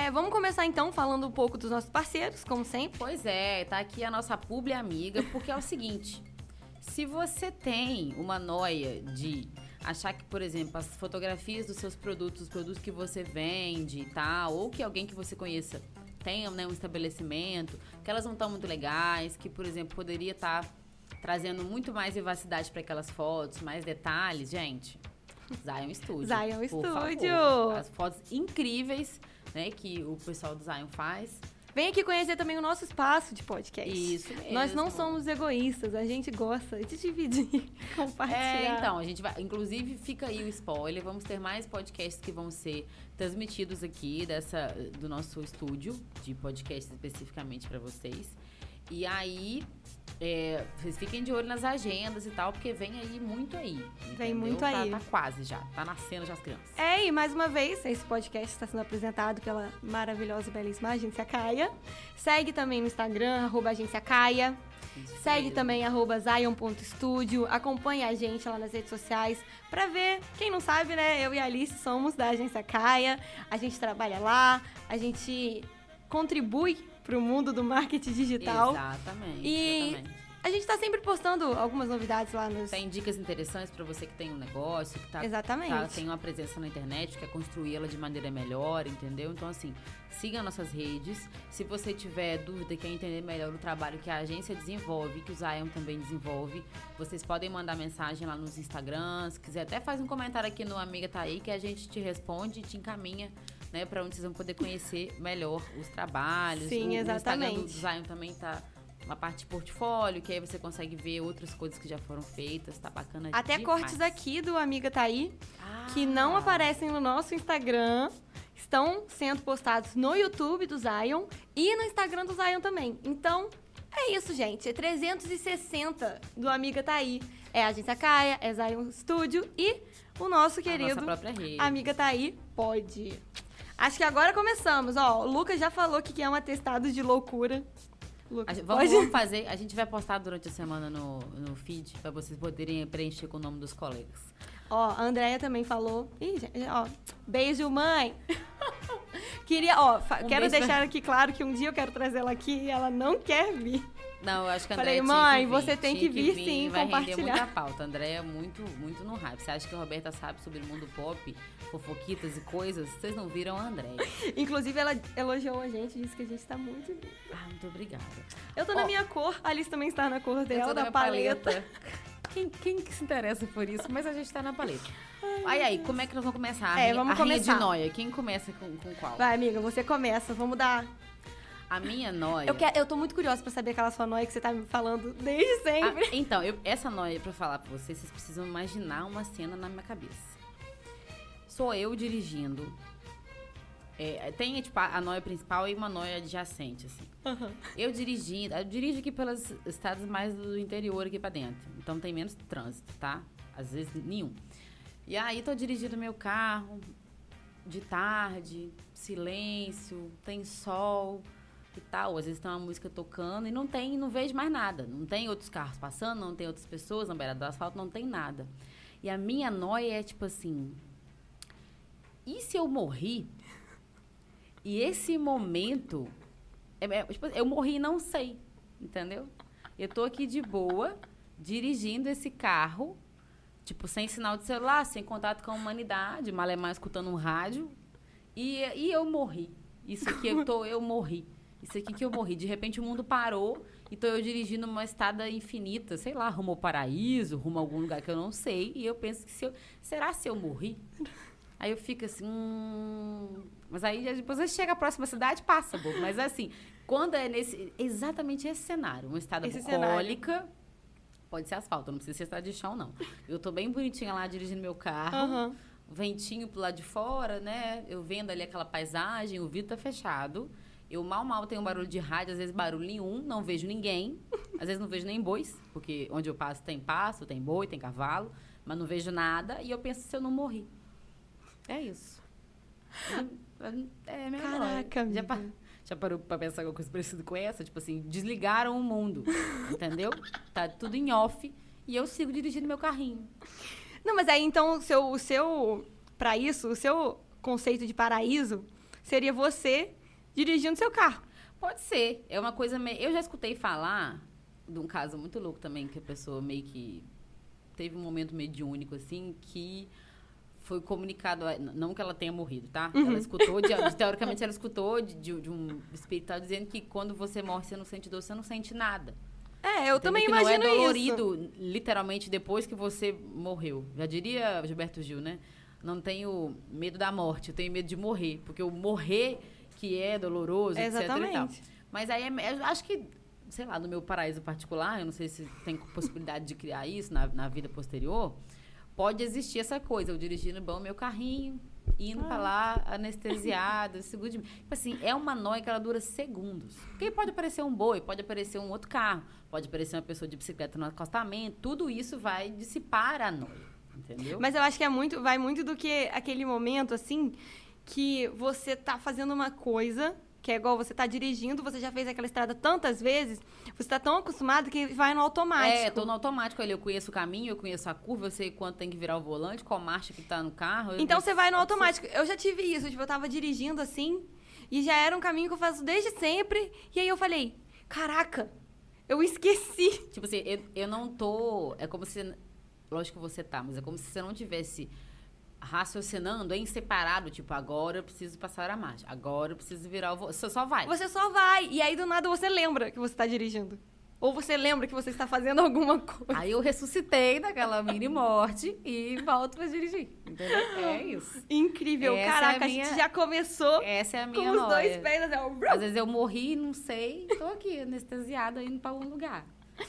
É, vamos começar então falando um pouco dos nossos parceiros, como sempre. Pois é, tá aqui a nossa publi amiga, porque é o seguinte: se você tem uma noia de achar que, por exemplo, as fotografias dos seus produtos, os produtos que você vende e tal, ou que alguém que você conheça tenha né, um estabelecimento, que elas não estão muito legais, que, por exemplo, poderia estar tá trazendo muito mais vivacidade para aquelas fotos, mais detalhes, gente. Zion Studio. Zion Studio. Favor. As fotos incríveis, né, que o pessoal do Zion faz. Vem aqui conhecer também o nosso espaço de podcast. Isso mesmo. Nós não somos egoístas, a gente gosta de dividir, compartilhar. É, então, a gente vai. Inclusive, fica aí o spoiler. Vamos ter mais podcasts que vão ser transmitidos aqui dessa, do nosso estúdio de podcast especificamente para vocês. E aí, é, vocês fiquem de olho nas agendas e tal, porque vem aí muito aí. Entendeu? Vem muito tá, aí. Tá quase já. Tá nascendo já as crianças. É, e mais uma vez, esse podcast está sendo apresentado pela maravilhosa e belíssima Agência Caia. Segue também no Instagram, arroba Agência Caia. Segue mesmo. também arroba Zion.studio. Acompanhe a gente lá nas redes sociais pra ver. Quem não sabe, né? Eu e a Alice somos da Agência Caia. A gente trabalha lá, a gente contribui para o mundo do marketing digital. Exatamente. E exatamente. a gente está sempre postando algumas novidades lá nos. Tem dicas interessantes para você que tem um negócio, que tá, Exatamente. Tá, tem uma presença na internet, quer construí-la de maneira melhor, entendeu? Então, assim, siga nossas redes. Se você tiver dúvida, quer entender melhor o trabalho que a agência desenvolve, que o Zion também desenvolve, vocês podem mandar mensagem lá nos Instagrams. Se quiser, até faz um comentário aqui no Amiga Tá Aí, que a gente te responde e te encaminha né, para onde vocês vão poder conhecer melhor os trabalhos. Sim, o, exatamente. O Instagram do Zion também tá uma parte de portfólio, que aí você consegue ver outras coisas que já foram feitas, tá bacana Até demais. cortes aqui do Amiga Tá Aí, ah. que não aparecem no nosso Instagram, estão sendo postados no YouTube do Zion e no Instagram do Zion também. Então, é isso, gente. É 360 do Amiga Tá Aí. É a Agência Caia, é Zion Studio e o nosso querido Amiga Tá Aí pode. Acho que agora começamos. Ó, o Lucas já falou que quer um atestado de loucura. Lucas, gente, vamos, vamos, fazer. A gente vai postar durante a semana no, no feed para vocês poderem preencher com o nome dos colegas. Ó, a Andrea também falou. Ih, ó, beijo, mãe. Queria, ó, um quero deixar aqui claro que um dia eu quero trazer ela aqui e ela não quer vir. Não, eu acho que a Andréia Falei, mãe, vir, você tem que vir, vir sim, vai compartilhar. render muita pauta. A Andréia é muito, muito no hype. Você acha que a Roberta sabe sobre o mundo pop, fofoquitas e coisas? Vocês não viram a Andréia. Inclusive, ela elogiou a gente, disse que a gente tá muito linda. Ah, muito obrigada. Eu tô na minha cor, a Alice também está na cor dela, da paleta. paleta. Quem, quem que se interessa por isso? Mas a gente tá na paleta. Ai, aí, como é que nós vamos começar? É, vamos a começar. de noia. Quem começa com, com qual? Vai, amiga, você começa. Vamos dar a minha noia. Eu, quero, eu tô muito curiosa pra saber aquela sua noia que você tá me falando desde sempre. Então, eu, essa noia, pra falar pra vocês, vocês precisam imaginar uma cena na minha cabeça. Sou eu dirigindo. É, tem, tipo, a, a noia principal e uma noia adjacente, assim. Uhum. Eu dirigindo, eu dirijo aqui pelos estados mais do interior aqui pra dentro. Então tem menos trânsito, tá? Às vezes nenhum. E aí tô dirigindo meu carro de tarde, silêncio, tem sol e tal. Às vezes tem uma música tocando e não tem, não vejo mais nada. Não tem outros carros passando, não tem outras pessoas na beira do asfalto, não tem nada. E a minha noia é tipo assim: e se eu morri? E esse momento, é, é, tipo, eu morri e não sei, entendeu? Eu tô aqui de boa, dirigindo esse carro, tipo, sem sinal de celular, sem contato com a humanidade, malemar escutando um rádio, e, e eu morri. Isso aqui eu tô, eu morri. Isso aqui que eu morri. De repente o mundo parou e tô eu dirigindo uma estrada infinita, sei lá, rumo ao paraíso, rumo a algum lugar que eu não sei. E eu penso que se eu. Será se eu morri? Aí eu fico assim. Hum... Mas aí depois você chega à próxima cidade, passa, bobo. Mas assim, quando é nesse. Exatamente esse cenário. Uma estrada esse bucólica. Cenário. Pode ser asfalto, não precisa ser estrada de chão, não. Eu tô bem bonitinha lá dirigindo meu carro. Uhum. Ventinho pro lado de fora, né? Eu vendo ali aquela paisagem, o vidro tá fechado. Eu mal, mal tenho barulho de rádio, às vezes barulho nenhum, não vejo ninguém. Às vezes não vejo nem bois, porque onde eu passo tem passo, tem boi, tem cavalo, mas não vejo nada. E eu penso se eu não morri. É isso. É, é. Caraca, já, pa, já parou pra pensar alguma coisa parecida com essa? Tipo assim, desligaram o mundo, entendeu? Tá tudo em off e eu sigo dirigindo meu carrinho. Não, mas aí então o seu, o seu para isso, o seu conceito de paraíso seria você dirigindo seu carro. Pode ser. É uma coisa meio. Eu já escutei falar de um caso muito louco também, que a pessoa meio que teve um momento mediúnico, assim, que foi comunicado. Não que ela tenha morrido, tá? Uhum. Ela escutou, de, teoricamente, ela escutou de, de, de um espírito dizendo que quando você morre, você não sente dor, você não sente nada. É, eu Entendeu? também que imagino não é dolorido, isso. literalmente, depois que você morreu. Já diria Gilberto Gil, né? Não tenho medo da morte, eu tenho medo de morrer. Porque o morrer que é doloroso, etc. Tal. Exatamente. Mas aí, é, acho que, sei lá, no meu paraíso particular, eu não sei se tem possibilidade de criar isso na, na vida posterior, pode existir essa coisa, eu dirigindo bom meu carrinho, indo pra lá, anestesiado, seguro de mim. Tipo assim, é uma noia que ela dura segundos. Porque pode aparecer um boi, pode aparecer um outro carro, pode aparecer uma pessoa de bicicleta no acostamento, tudo isso vai dissipar a noia. Entendeu? Mas eu acho que é muito, vai muito do que aquele momento, assim, que você tá fazendo uma coisa, que é igual você tá dirigindo, você já fez aquela estrada tantas vezes, você tá tão acostumado que vai no automático. É, tô no automático ali. Eu conheço o caminho, eu conheço a curva, eu sei quanto tem que virar o volante, qual marcha que tá no carro. Então você vai no automático. Eu já tive isso, tipo, eu tava dirigindo assim, e já era um caminho que eu faço desde sempre, e aí eu falei, caraca, eu esqueci. Tipo assim, eu, eu não tô. É como se. Lógico que você tá, mas é como se você não tivesse raciocinando em separado. Tipo, agora eu preciso passar a marcha. Agora eu preciso virar o volante. Você só vai. Você só vai, e aí do nada você lembra que você tá dirigindo. Ou você lembra que você está fazendo alguma coisa. Aí eu ressuscitei daquela mini morte e volto pra dirigir. Entendeu? É isso. Incrível. Essa é Caraca, a a gente minha- já começou Essa é a com minha os noia. dois pés assim. Às vezes eu morri, não sei, tô aqui, anestesiada, indo pra algum lugar.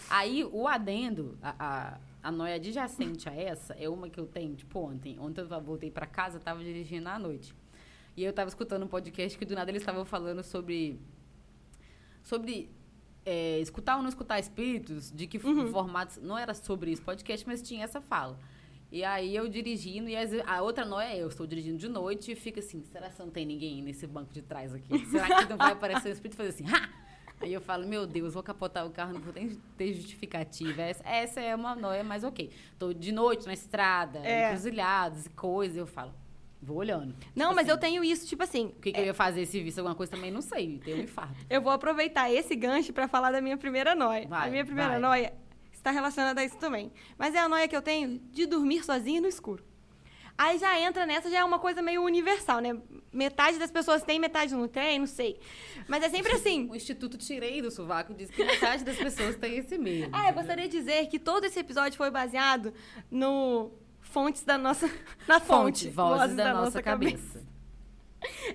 Aí, o adendo, a, a, a noia adjacente a essa, é uma que eu tenho, tipo, ontem. Ontem eu voltei pra casa, tava dirigindo à noite. E eu tava escutando um podcast que do nada eles estavam falando sobre. Sobre é, escutar ou não escutar espíritos, de que formatos. Não era sobre isso podcast, mas tinha essa fala. E aí eu dirigindo, e vezes- a outra noia é eu estou dirigindo de noite e fica assim, será que não tem ninguém nesse banco de trás aqui? Será que não vai aparecer um espírito e fazer assim, ha! Aí eu falo, meu Deus, vou capotar o carro, não vou nem ter justificativa. Essa, essa é uma noia, mas ok. Tô de noite na estrada, É. encruzilhadas e coisas, eu falo, vou olhando. Não, Tipo mas eu assim, tenho isso, tipo assim, O que, que eu ia fazer se visse alguma coisa também, não sei, tem um infarto. eu vou aproveitar esse gancho pra falar da minha primeira noia. Vai, a minha primeira vai. noia está relacionada a isso também. Mas é a noia que eu tenho de dormir sozinha no escuro. Aí já entra nessa, já é uma coisa meio universal, né? Metade das pessoas tem, metade não tem, não sei. Mas é sempre assim. O Instituto Tirei do Sovaco diz que metade das pessoas tem esse medo. Ah, eu gostaria de dizer que todo esse episódio foi baseado no fontes da nossa. Na fonte. Fonte, vozes, da, nossa, cabeça.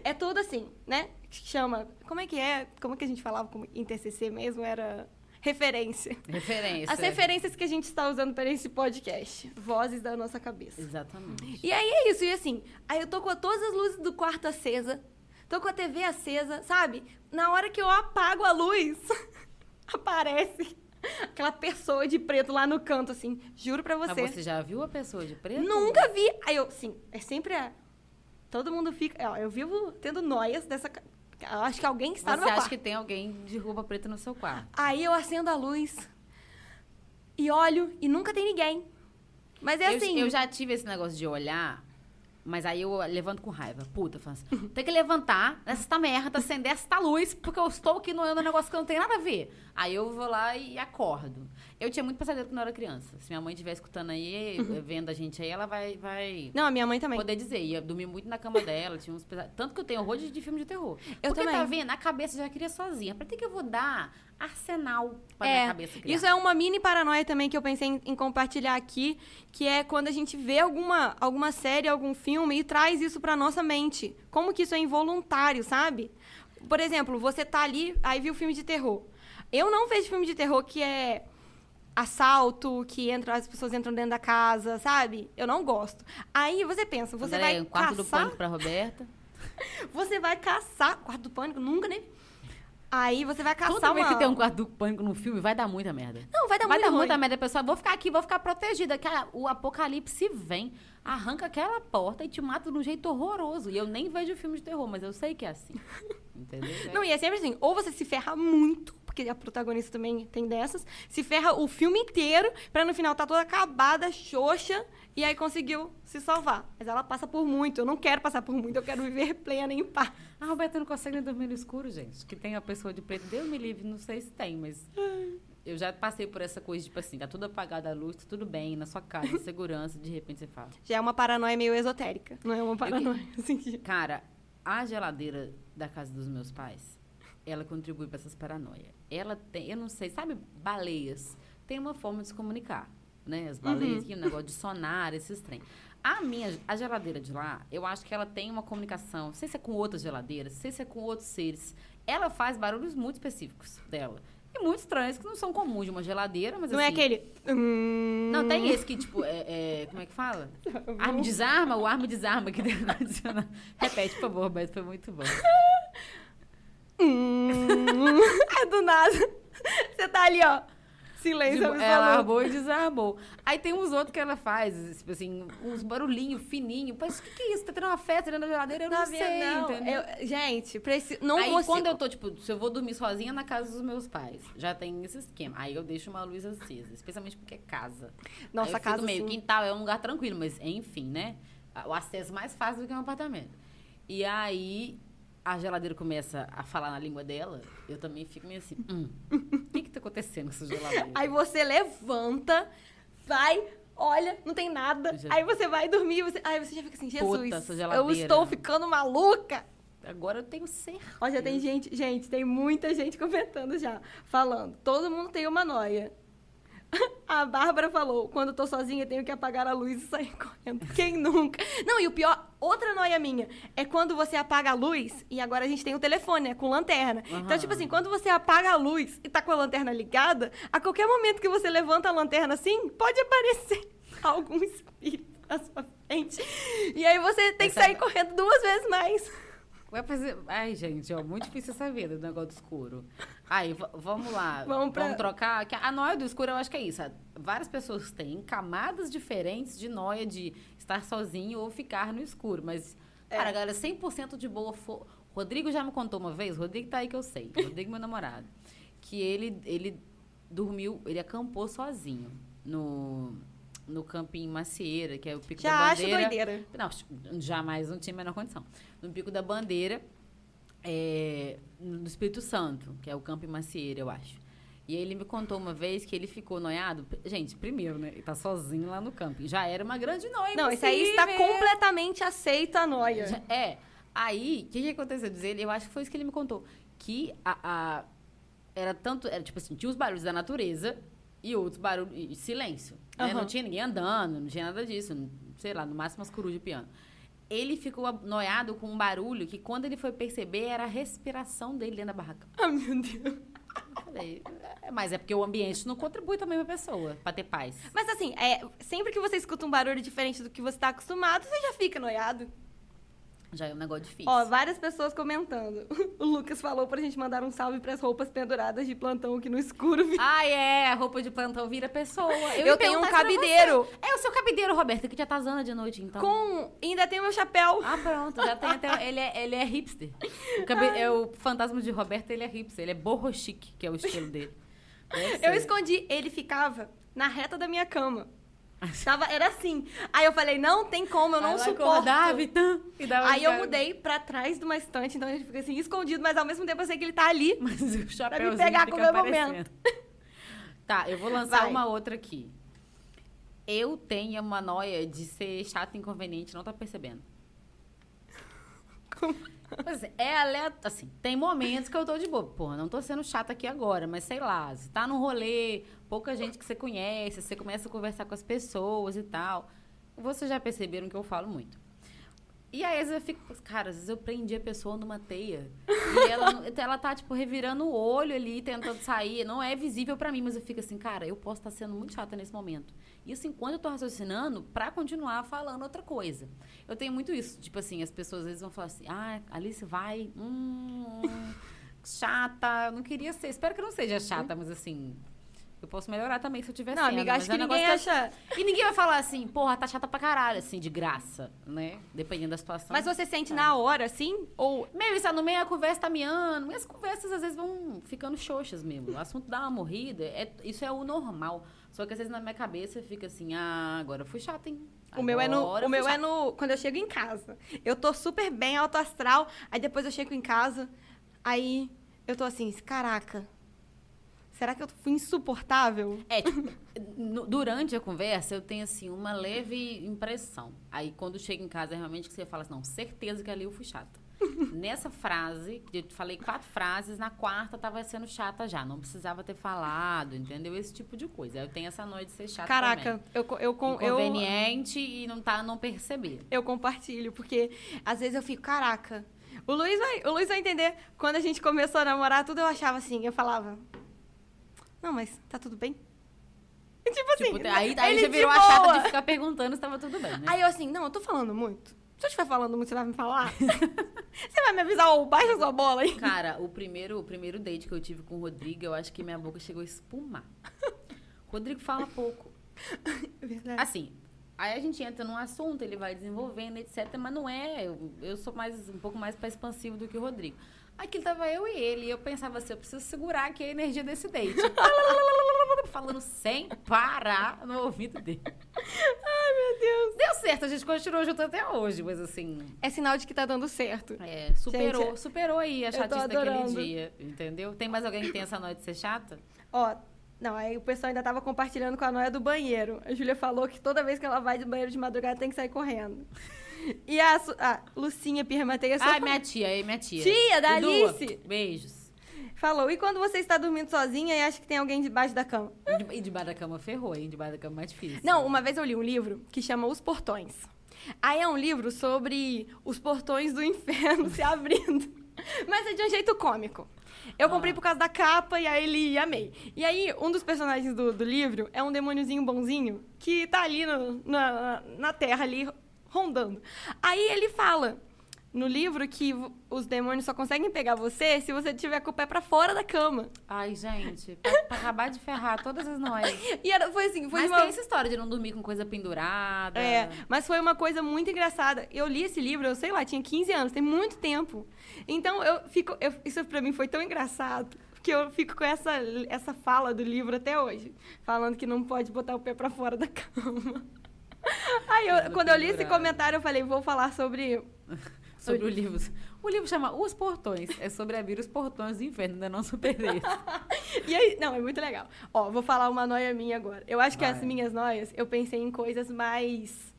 É tudo assim, né? Chama. Como é que é? Como é que a gente falava como em TCC mesmo? Era referência. Referência. As referências que a gente está usando para esse podcast. Vozes da nossa cabeça. Exatamente. E aí é isso, e assim, aí eu tô com todas as luzes do quarto acesa, tô com a TV acesa, sabe? Na hora que eu apago a luz, aparece aquela pessoa de preto lá no canto, assim, juro pra você. Mas você já viu a pessoa de preto? Nunca vi. Aí eu, sim, é sempre a. Todo mundo fica. ó, eu vivo tendo noias dessa. Eu acho que alguém está Você no meu acha quarto. que tem alguém de roupa preta no seu quarto? Aí eu acendo a luz e olho e nunca tem ninguém. Mas é eu, assim. eu já tive esse negócio de olhar, mas aí eu levanto com raiva. Puta, falo assim, tem que levantar esta merda, acender esta luz, porque eu estou aqui no negócio que não tem nada a ver. Aí eu vou lá e acordo. Eu tinha muito pesadelo quando eu era criança. Se minha mãe estiver escutando aí, vendo a gente aí, ela vai, vai Não, a minha mãe também. poder dizer. Ia dormir muito na cama dela, tinha uns Tanto que eu tenho horror de, de filme de terror. Eu Porque também. tá vendo? A cabeça já cria sozinha. Pra que que eu vou dar arsenal pra É, minha cabeça criar? Isso é uma mini paranoia também que eu pensei em, em compartilhar aqui, que é quando a gente vê alguma, alguma série, algum filme e traz isso pra nossa mente. Como que isso é involuntário, sabe? Por exemplo, você tá ali, aí viu filme de terror. Eu não vejo filme de terror que é assalto, que entra, as pessoas entram dentro da casa, sabe? Eu não gosto. Aí você pensa, você André, vai um quarto do caçar, pânico pra Roberta. você vai caçar, quarto do pânico, nunca nem Aí você vai caçar Toda vez uma... que tem um quarto do pânico no filme, vai dar muita merda. Não, vai dar vai muito dar ruim. muita merda, pessoal. Vou ficar aqui, vou ficar protegida. Cara, o apocalipse vem, arranca aquela porta e te mata de um jeito horroroso. E eu nem vejo filme de terror, mas eu sei que é assim. Entendeu? Não, e é sempre assim, ou você se ferra muito, porque a protagonista também tem dessas, se ferra o filme inteiro pra no final tá toda acabada, xoxa, e aí conseguiu se salvar. Mas ela passa por muito. Eu não quero passar por muito, eu quero viver plena em paz. A Roberta não consegue nem dormir no escuro, gente. Que tem a pessoa de preto. Deus me livre, não sei se tem, mas. Eu já passei por essa coisa, tipo assim, tá tudo apagado a luz, tá tudo bem, na sua casa, segurança, de repente você fala. Já é uma paranoia meio esotérica, não é uma paranoia. assim, de- Cara, a geladeira da casa dos meus pais, ela contribui para essas paranoias. Ela tem, eu não sei, sabe, baleias tem uma forma de se comunicar, né? As baleias, que o negócio de sonar, esses trem. A minha, a geladeira de lá, eu acho que ela tem uma comunicação, não sei se é com outras geladeiras, não sei se é com outros seres. Ela faz barulhos muito específicos dela. E muito estranhos, que não são comuns de uma geladeira, mas Não é assim, aquele. hum, Não, tem esse que, tipo, é, é- como é que fala? Arma desarma, o arma desarma que adicionar. Repete, por favor, Roberto, foi muito bom. Hum, é do nada. Você tá ali, ó. Silêncio Tipo, ela armou e desarmou. Aí tem uns outros que ela faz, tipo assim, uns barulhinhos fininhos. Mas o que, que é isso? Tá tendo uma festa dentro da geladeira? Eu não, Tá sei, vendo? Não, entendeu? eu- gente, não Aí consigo. quando eu tô, tipo, se eu vou dormir sozinha na casa dos meus pais, já tem esse esquema. Aí eu deixo uma luz acesa, especialmente porque é casa. Nossa, casa meio sim. quintal é um lugar tranquilo, mas enfim, né? O acesso mais fácil do que um apartamento. E aí a geladeira começa a falar na língua dela, eu também fico meio assim, hum, o que que tá acontecendo com essa geladeira? Aí você levanta, vai, olha, não tem nada. Já- Aí você vai dormir, você... aí você já fica assim, Jesus, eu estou ficando maluca. Agora eu tenho certeza. Ó, já tem gente, gente, tem muita gente comentando já, falando. Todo mundo tem uma noia. A Bárbara falou, quando eu tô sozinha, tenho que apagar a luz e sair correndo. Quem nunca? Não, e o pior, outra noia minha, é quando você apaga a luz, e agora a gente tem o telefone, né, com lanterna. Então, Aham. tipo assim, quando você apaga a luz e tá com a lanterna ligada, a qualquer momento que você levanta a lanterna assim, pode aparecer algum espírito na sua frente. E aí você tem que Essa- sair correndo duas vezes mais. Vai fazer... Ai, gente, ó, muito difícil essa vida do negócio do escuro. Aí, vamos lá. Vamos pra- trocar. que A noia do escuro, eu acho que é isso. Várias pessoas têm camadas diferentes de noia de estar sozinho ou ficar no escuro. Mas, É. cara, galera, 100% de boa. fo- Rodrigo já me contou uma vez, Rodrigo tá aí que eu sei. Rodrigo, meu namorado. Que ele, ele dormiu, ele acampou sozinho no, no camping Macieira, que é o Pico Já da acho Bandeira. doideira. Não, jamais não tinha a menor condição. No Pico da Bandeira, é, no Espírito Santo, que é o Campo Macieira, eu acho. E ele me contou uma vez que ele ficou noiado. Gente, primeiro, né? Ele tá sozinho lá no camping. Já era uma grande noia. Não, isso aí está completamente aceita a noia. Já- É. Aí, o que, que aconteceu? Diz ele, eu acho que foi isso que ele me contou. Que a, a- era tanto, era tipo assim, tinha os barulhos da natureza e outros barulhos, e silêncio. Né? Aham. Não tinha ninguém andando, não tinha nada disso. não- sei lá, no máximo umas corujas de piano. Ele ficou noiado com um barulho que quando ele foi perceber era a respiração dele dentro da barraca. Ah, meu Deus. Eu Falei, é, mas é porque o ambiente não contribui também pra pessoa, pra ter paz. Mas assim, é, sempre que você escuta um barulho diferente do que você está acostumado, você já fica noiado. Já é um negócio difícil. Ó, várias pessoas comentando. O Lucas falou pra gente mandar um salve pras roupas penduradas de plantão aqui no escuro. Ah, é, roupa de plantão vira pessoa. Eu, ia tenho um cabideiro. É o seu cabideiro, Roberta, que já tá zana de noite, então. com... Ainda tem o meu chapéu. Ah, pronto, já tem até. Ele é, ele é hipster. O, cabe- é o fantasma de Roberta, ele é hipster. Ele é borro chique, que é o estilo dele. Eu escondi. Ele ficava na reta da minha cama. Tava, era assim. Aí eu falei, não tem como, eu não ela suporto. acordava e tam, e dava Aí eu cara. mudei pra trás de uma estante, então ele fica assim, escondido, mas ao mesmo tempo eu sei que ele tá ali. Mas o chapéuzinho pegar fica com o meu aparecendo. momento. Tá, eu vou lançar Vai. uma outra aqui. Eu tenho uma noia de ser chata e inconveniente, não tá percebendo. Pois é, é aleatório. Assim, tem momentos que eu tô de boa. Porra, não tô sendo chata aqui agora, mas sei lá, você tá num rolê, pouca gente que você conhece, você começa a conversar com as pessoas e tal. Vocês já perceberam que eu falo muito. E aí, às vezes eu fico, cara, às vezes eu prendi a pessoa numa teia. E ela, ela tá, tipo, revirando o olho ali, tentando sair. Não é visível pra mim, mas eu fico assim, cara, eu posso estar sendo muito chata nesse momento. Isso enquanto eu tô raciocinando pra continuar falando outra coisa. Eu tenho muito isso. Tipo assim, as pessoas às vezes vão falar assim, ah, Alice vai. Hum, chata. Eu não queria ser. Espero que não seja chata, mas assim. Eu posso melhorar também se eu tiver Não, sendo, amiga, acho é que um ninguém acha. E ninguém vai falar assim, porra, tá chata pra caralho, assim, de graça, né? Dependendo da situação. Mas você sente É. na hora, assim? Ou. Meio isso, no meio a conversa tá miando, e as conversas às vezes vão ficando xoxas mesmo. O assunto dá uma morrida, é, isso é o normal. Só que às vezes na minha cabeça fica assim, ah, agora eu fui chata, hein? O meu, é no, Agora o meu é chata. no. Quando eu chego em casa. Eu tô super bem, alto astral. Aí depois eu chego em casa. Aí eu tô assim, caraca. Será que eu fui insuportável? É, tipo, durante a conversa eu tenho assim uma leve impressão. Aí quando chega em casa é realmente que você fala assim, não, certeza que ali eu fui chata. Nessa frase, eu falei quatro frases, na quarta tava sendo chata já, não precisava ter falado, entendeu? Esse tipo de coisa. Eu tenho essa noite de ser chata Caraca, também. eu, eu, com- Inconveniente e não tá não perceber. eu compartilho, porque às vezes eu fico, caraca. O Luiz, vai, o Luiz vai entender. Quando a gente começou a namorar, tudo eu achava assim. Eu falava, não, mas tá tudo bem? Tipo assim. Tipo, aí aí ele já de virou a chata de ficar perguntando se tava tudo bem, né? Aí eu assim, não, eu tô falando muito. Se eu estiver falando muito, você vai me falar? você vai me avisar, ou baixa sua bola aí. Cara, o primeiro, o primeiro date que eu tive com o Rodrigo, eu acho que minha boca chegou a espumar. Rodrigo fala pouco. É verdade. Assim, aí a gente entra num assunto, ele vai desenvolvendo, etc. Mas não é. Eu, eu sou mais um pouco mais pra expansivo do que o Rodrigo. Aqui tava eu e ele, e eu pensava assim, eu preciso segurar aqui a energia desse date. Falando sem parar no ouvido dele. Ai, meu Deus. Deu certo, a gente continuou junto até hoje, mas assim. É sinal de que tá dando certo. É, superou, Gente, superou aí a chatice daquele dia, entendeu? Tem mais alguém que tem essa noite de ser chata? Ó, não, aí o pessoal ainda tava compartilhando com a noia do banheiro. A Júlia falou que toda vez que ela vai do banheiro de madrugada tem que sair correndo. E a, Su- a Lucinha Pirmateia só Ah, minha tia, aí minha tia. Tia da Alice. Beijos. falou: e quando você está dormindo sozinha e acha que tem alguém debaixo da cama? E de- E debaixo da cama ferrou, hein? Debaixo da cama é mais difícil. Não, uma vez eu li um livro que chama Os Portões. Aí é um livro sobre os portões do inferno se abrindo. Mas é de um jeito cômico. Eu comprei Ah. por causa da capa e aí ele amei. E aí, um dos personagens do, do livro é um demôniozinho bonzinho que tá ali no- na, na terra, ali, rondando. Aí ele fala no livro que os demônios só conseguem pegar você se você tiver com o pé pra fora da cama. Ai, gente, pra, pra acabar de ferrar todas as noias. E era, foi assim, foi Mas uma... tem essa história de não dormir com coisa pendurada. É, mas foi uma coisa muito engraçada. Eu li esse livro, eu sei lá, tinha 15 anos, tem muito tempo. Então, eu fico. eu- isso pra mim foi tão engraçado. Que eu fico com essa, essa fala do livro até hoje. Falando que não pode botar o pé pra fora da cama. Aí, eu- quando eu li esse comentário, eu falei, vou falar sobre. Sobre o livro. O livro chama Os Portões. É sobre abrir os portões do inferno, ainda não superei. E aí, não, é muito legal. Ó, vou falar uma noia minha agora. Eu acho que Vai. as minhas noias, eu pensei em coisas mais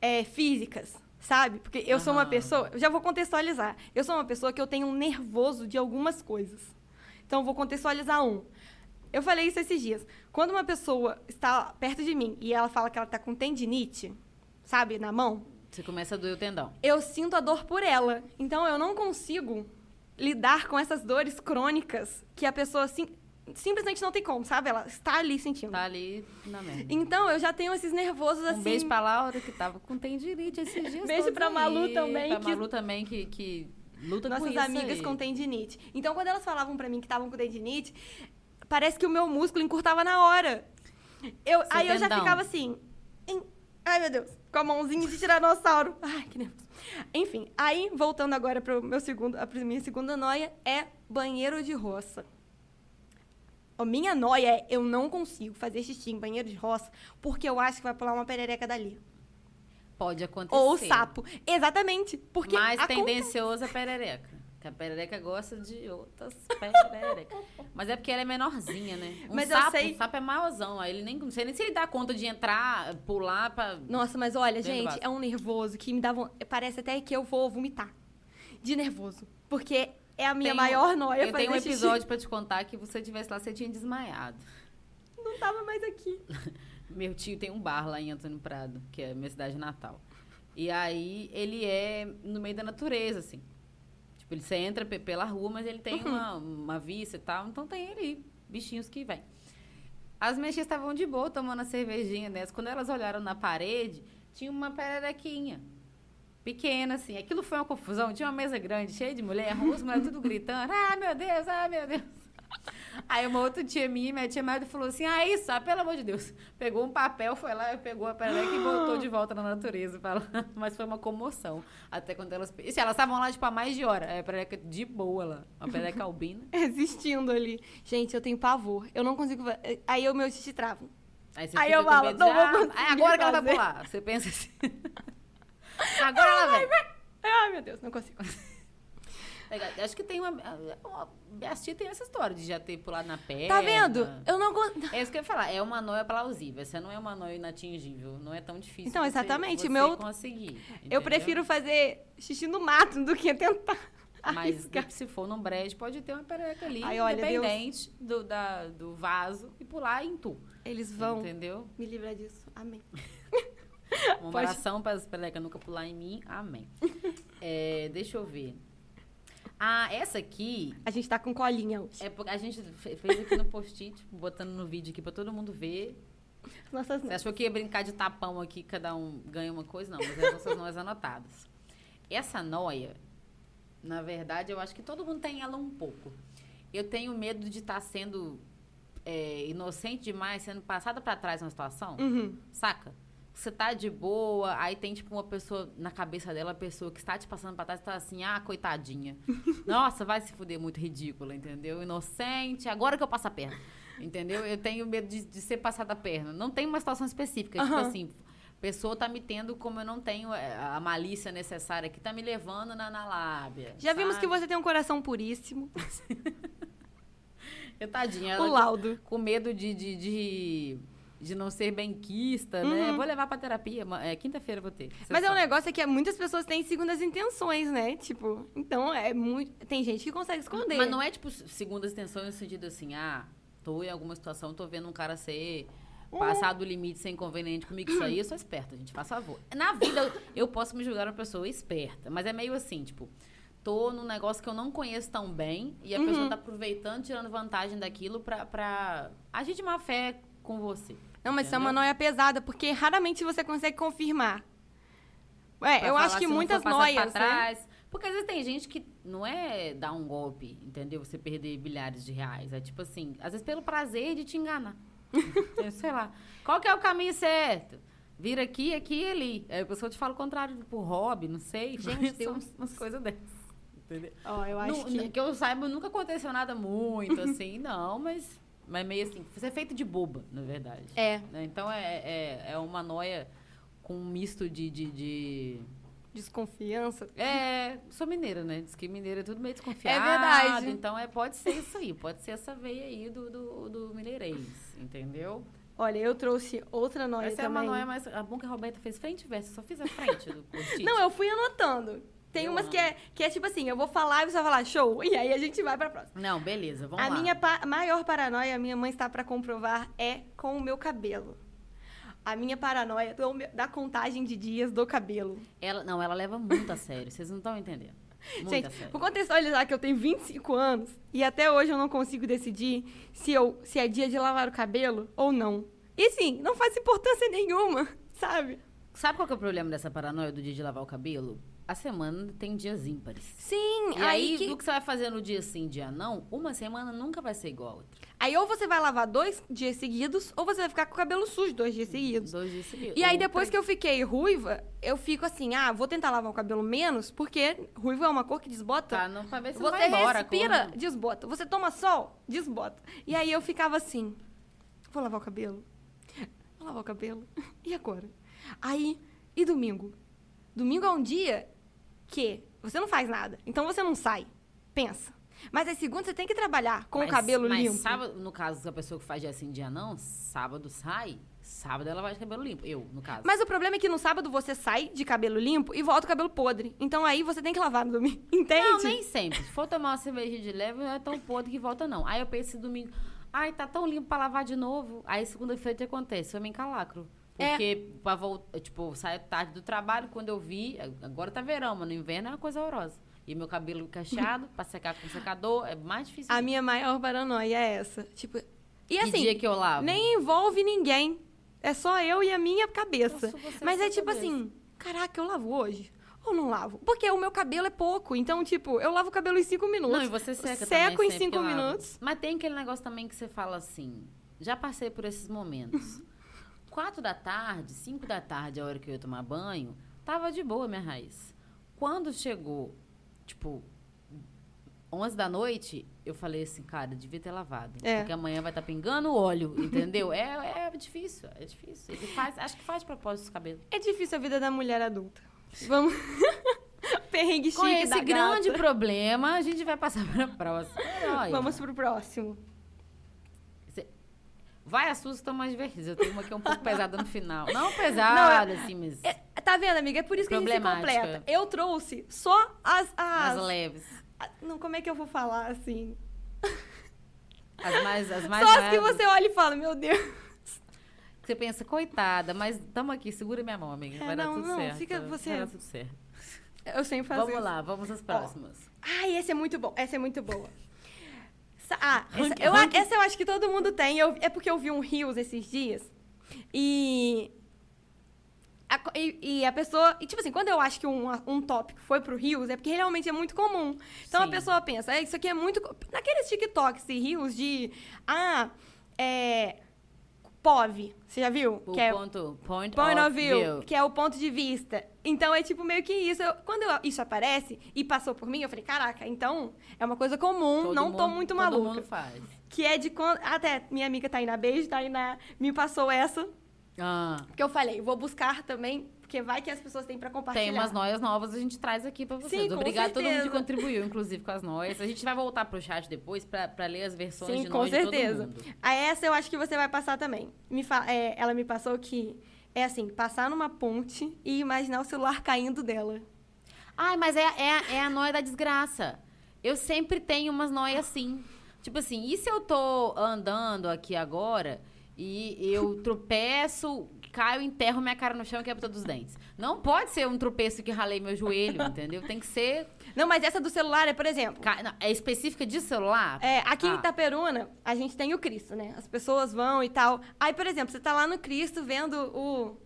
é, físicas, sabe? Porque eu sou uma pessoa, eu já vou contextualizar. Eu sou uma pessoa que eu tenho um nervoso de algumas coisas. Então, vou contextualizar um. Eu falei isso esses dias. Quando uma pessoa está perto de mim e ela fala que ela está com tendinite, sabe, na mão, Você começa a doer o tendão. eu sinto a dor por ela. Então eu não consigo lidar com essas dores crônicas que a pessoa sim- simplesmente não tem como, sabe? Ela está ali sentindo. Tá ali na merda. Então eu já tenho esses nervosos assim. Um beijo pra Laura, que tava com tendinite esses dias. Beijo pra Malu aí. também, Pra que- Malu também, que, que luta com nossas isso amigas aí. com tendinite. Então quando elas falavam pra mim que estavam com tendinite, parece que o meu músculo encurtava na hora. Eu, Seu aí eu já tendão. ficava assim. em- Ai, meu Deus. Com a mãozinha de tiranossauro. Ai, que nervoso. Enfim, aí, voltando agora para a minha segunda noia, é banheiro de roça. A minha noia é eu não consigo fazer xixi em banheiro de roça porque eu acho que vai pular uma perereca dali. Pode acontecer. Ou sapo. Exatamente. Porque Mais aconte- tendencioso a perereca. Que a perereca gosta de outras pererecas. Mas é porque ela é menorzinha, né? Um Mas eu sapo, sei- um sapo é maiorzão. Aí ele nem não sei nem se ele dá conta de entrar, pular pra. Nossa, mas olha, gente, é um nervoso que me dá. Parece até que eu vou vomitar. De nervoso. Porque é a minha Tem maior noia Eu tenho um xixi. episódio pra te contar que você tivesse lá, você tinha desmaiado. Não tava mais aqui. Meu tio tem um bar lá em Antônio Prado, que é a minha cidade natal. E aí ele é no meio da natureza, assim. Tipo, ele, você entra pe- pela rua, mas ele tem Uhum. uma, uma vista e tal. Então tem ali bichinhos que vêm. As tias estavam de boa tomando a cervejinha dessa. Quando elas olharam na parede, tinha uma pererequinha. Pequena, assim. Aquilo foi uma confusão. Tinha uma mesa grande, cheia de mulher, as mulheres tudo gritando. Ah, meu Deus, ah, meu Deus. Aí uma outra tia minha, minha tia Maida, falou assim: ah, isso, ah, pelo amor de Deus. Pegou um papel, foi lá, pegou a perereca e botou de volta na natureza. pra ela. Mas foi uma comoção. Até quando elas. Se elas estavam lá, tipo, há mais de hora. É a perereca de boa lá. A perereca albina. Existindo ali. Gente, eu tenho pavor. Eu não consigo. Aí o meu xixi trava. Aí, você Aí eu falo, não vou ah, conseguir agora que ela vai pular. Você pensa assim. agora ela vem. Ai, meu Deus, não consigo. Acho que tem uma. tia tem essa história de já ter pulado na perna. Tá vendo? Eu não consigo. É isso que eu ia falar. É uma noia plausível. Essa não é uma noia inatingível. Não é tão difícil. Então, você- exatamente, Você meu- conseguir. Eu entendeu? prefiro fazer xixi no mato do que tentar Mas arriscar. se for num brejo, pode ter uma perereca ali, Ai, olha, independente do, da, do vaso, e pular em tu. Eles vão Entendeu? me livrar disso. Amém. Uma oração para as pererecas nunca pular em mim. Amém. É, deixa eu ver. Ah, essa aqui A gente tá com colinha hoje. é porque a gente fe- fez aqui no post-it, botando no vídeo aqui para todo mundo ver. Nossas Você achou que ia brincar de tapão aqui, cada um ganha uma coisa? Não, mas as nossas noias anotadas. Essa noia, na verdade, eu acho que todo mundo tem ela um pouco. Eu tenho medo de estar sendo é, inocente demais, sendo passada para trás numa situação, Uhum. saca? Você tá de boa, aí tem, tipo, uma pessoa na cabeça dela, uma pessoa que está te passando pra trás, tá assim, ah, coitadinha. Nossa, vai se fuder, muito ridícula, entendeu? Inocente, agora que eu passo a perna. Entendeu? Eu tenho medo de, de ser passada a perna. Não tem uma situação específica. Tipo Aham. assim, pessoa tá me tendo como eu não tenho é, a malícia necessária que tá me levando na, na lábia. Já vimos que sabe? você tem um coração puríssimo. Eu, tadinha, O laudo. com medo de, de, de, de não ser benquista, né? Uhum. Vou levar pra terapia. É, Quinta-feira eu vou ter. Mas é um negócio que muitas pessoas têm segundas intenções, né? Tipo, então é muito. Tem gente que consegue esconder. Mas não é tipo segunda extensão no sentido assim, ah, tô em alguma situação, tô vendo um cara ser passar do limite ser inconveniente comigo. Isso aí eu sou esperta, gente, faz favor. Na vida eu, eu posso me julgar uma pessoa esperta, mas é meio assim, tipo, tô num negócio que eu não conheço tão bem e a Uhum. pessoa tá aproveitando, tirando vantagem daquilo pra, pra agir de má fé com você. Não, mas isso é uma noia pesada, porque raramente você consegue confirmar. É, Pra eu acho que muitas noias. né? trás. Porque às vezes tem gente que não é dar um golpe, entendeu? Você perder bilhares de reais. É tipo assim, às vezes pelo prazer de te enganar. Eu sei lá. Qual que é o caminho certo? Vira aqui, aqui e ali. Aí a pessoa te fala o contrário, por hobby, não sei. Gente, tem umas, umas coisas dessas. Entendeu? Ó, eu acho Não- que. que eu saiba, nunca aconteceu nada muito, assim, não, mas, mas meio assim, você é feito de boba, na verdade. É, né? Então é, é, é uma noia com um misto de- de- de desconfiança. é, sou mineira, né? Diz que mineira é tudo meio desconfiado. É verdade. Então é, pode ser isso aí, pode ser essa veia aí do, do, do mineirês, entendeu? Olha, eu trouxe outra noia Essa é também. uma noia mais. A bom que a Roberta fez frente e verso, só fiz a frente do post-it. Não, eu fui anotando. Tem Eu umas amo. que é, que é tipo assim, eu vou falar e você vai falar show, e aí a gente vai pra próxima. Não, beleza, vamos a lá. minha pa- maior paranoia, a minha mãe está pra comprovar, é com o meu cabelo. A minha paranoia da contagem de dias do cabelo. Ela, não, ela leva muito a sério, vocês não estão entendendo. Muito Gente, a sério. por contextualizar que eu tenho 25 anos e até hoje eu não consigo decidir se, eu, se é dia de lavar o cabelo ou não. E sim, não faz importância nenhuma, sabe? Sabe qual é o problema dessa paranoia do dia de lavar o cabelo? A semana tem dias ímpares. Sim, E aí, aí, que- o que você vai fazer no dia sim, dia não, uma semana nunca vai ser igual a outra. aí ou você vai lavar dois dias seguidos, ou você vai ficar com o cabelo sujo dois dias seguidos. Dois dias seguidos. E aí, depois que eu fiquei ruiva, eu fico assim, ah, vou tentar lavar o cabelo menos, porque ruiva é uma cor que desbota. Tá, não, pra ver se Você vai embora. respira, cor. desbota. Você toma sol, desbota. E aí eu ficava assim, vou lavar o cabelo? Vou lavar o cabelo? E agora? Aí, e domingo? Domingo é um dia que você não faz nada. Então você não sai. Pensa. Mas aí segunda você tem que trabalhar com Mas- o cabelo mas limpo. sábado, no caso da pessoa que faz dia sim, dia não, sábado sai, sábado ela vai de cabelo limpo. Eu, no caso. Mas o problema é que no sábado você sai de cabelo limpo e volta o cabelo podre. Então aí você tem que lavar no domingo. Entende? Não, nem sempre. Se for tomar uma cerveja de leve, não é tão podre que volta, não. Aí eu penso esse domingo, ai, tá tão limpo pra lavar de novo. Aí segunda-feira o que acontece? Eu me encalacro. É. Porque, pra voltar, tipo, eu saio tarde do trabalho, quando eu vi, agora tá verão, mas no inverno é uma coisa horrorosa. E meu cabelo cacheado, pra secar com secador, é mais difícil. A minha maior paranoia é essa. Tipo, e Que assim, dia que eu lavo? nem envolve ninguém. É só eu e a minha cabeça. Sou você Mas é tipo cabeça. assim, caraca, eu lavo hoje? ou não lavo? Porque o meu cabelo é pouco. Então, tipo, eu lavo o cabelo em cinco minutos. Não, e você seca Seco em cinco que minutos. Mas tem aquele negócio também que você fala assim, já passei por esses momentos. Quatro da tarde, cinco da tarde, a hora que eu ia tomar banho, tava de boa minha raiz. Quando chegou, tipo, 11 da noite, eu falei assim, cara, devia ter lavado. É. Porque amanhã vai estar pingando óleo, entendeu? é, é difícil, é difícil. Ele faz, acho que faz de propósito os cabelos. É difícil a vida da mulher adulta. Vamos. Perrengue chique Com esse grande gata. problema, a gente vai passar para a próxima. Olha. Vamos pro próximo. Vai as suas estão mais divertidas. Eu tenho uma que é um pouco pesada no final. Não pesada, assim, mas É, tá vendo, amiga? É por isso que a gente se completa. Eu trouxe só as. as, as leves. a- não, como é que eu vou falar assim? As mais, as mais só as que você olha e fala, meu Deus. Você pensa, coitada, mas tamo aqui, segura minha mão, amiga. É, vai não, dar tudo não, certo. fica você- Vai dar tudo certo. Eu sempre faço Vamos isso. lá, vamos às próximas. Ai, esse é muito bom. Essa é muito boa. Ah, essa, eu, essa eu acho que todo mundo tem. Eu- é porque eu vi um Rios esses dias. E. A, e, e a pessoa. E, tipo assim, quando eu acho que um, um tópico foi pro Rios, é porque realmente é muito comum. Então a Sim. pessoa pensa, é, isso aqui é muito. Naqueles TikToks e Rios de. Ah, é. POV. Você já viu? O que é ponto, point, Point of view, view. que é o ponto de vista. Então é tipo meio que isso. Eu- quando eu- isso aparece e passou por mim, eu falei, caraca, então é uma coisa comum, Todo não tô mundo- muito todo maluca. mundo faz. Que é de quando. Até minha amiga Tainá, beijo, Tainá, me passou essa. Ah, Que eu falei, vou buscar também, porque vai que as pessoas têm pra compartilhar. tem umas noias novas, a gente traz aqui pra vocês. Sim, com Obrigada a todo mundo que contribuiu, inclusive, com as noias. A gente vai voltar pro chat depois pra, pra ler as versões Sim, de com de certeza. mundo. A essa eu acho que você vai passar também. Me fa- é, ela me passou que é assim, passar numa ponte e imaginar o celular caindo dela. Ai, mas é, é, é a noia da desgraça. Eu sempre tenho umas noias assim. Tipo assim, e se eu tô andando aqui agora e eu tropeço, caio, enterro minha cara no chão e quebro todos os dentes? Não pode ser um tropeço que ralei meu joelho, entendeu? Tem que ser... Não, mas essa do celular é, por exemplo, ca- não, É específica de celular? É, aqui em Ah. Itaperuna, a gente tem o Cristo, né? As pessoas vão e tal. Aí, por exemplo, você tá lá no Cristo vendo o.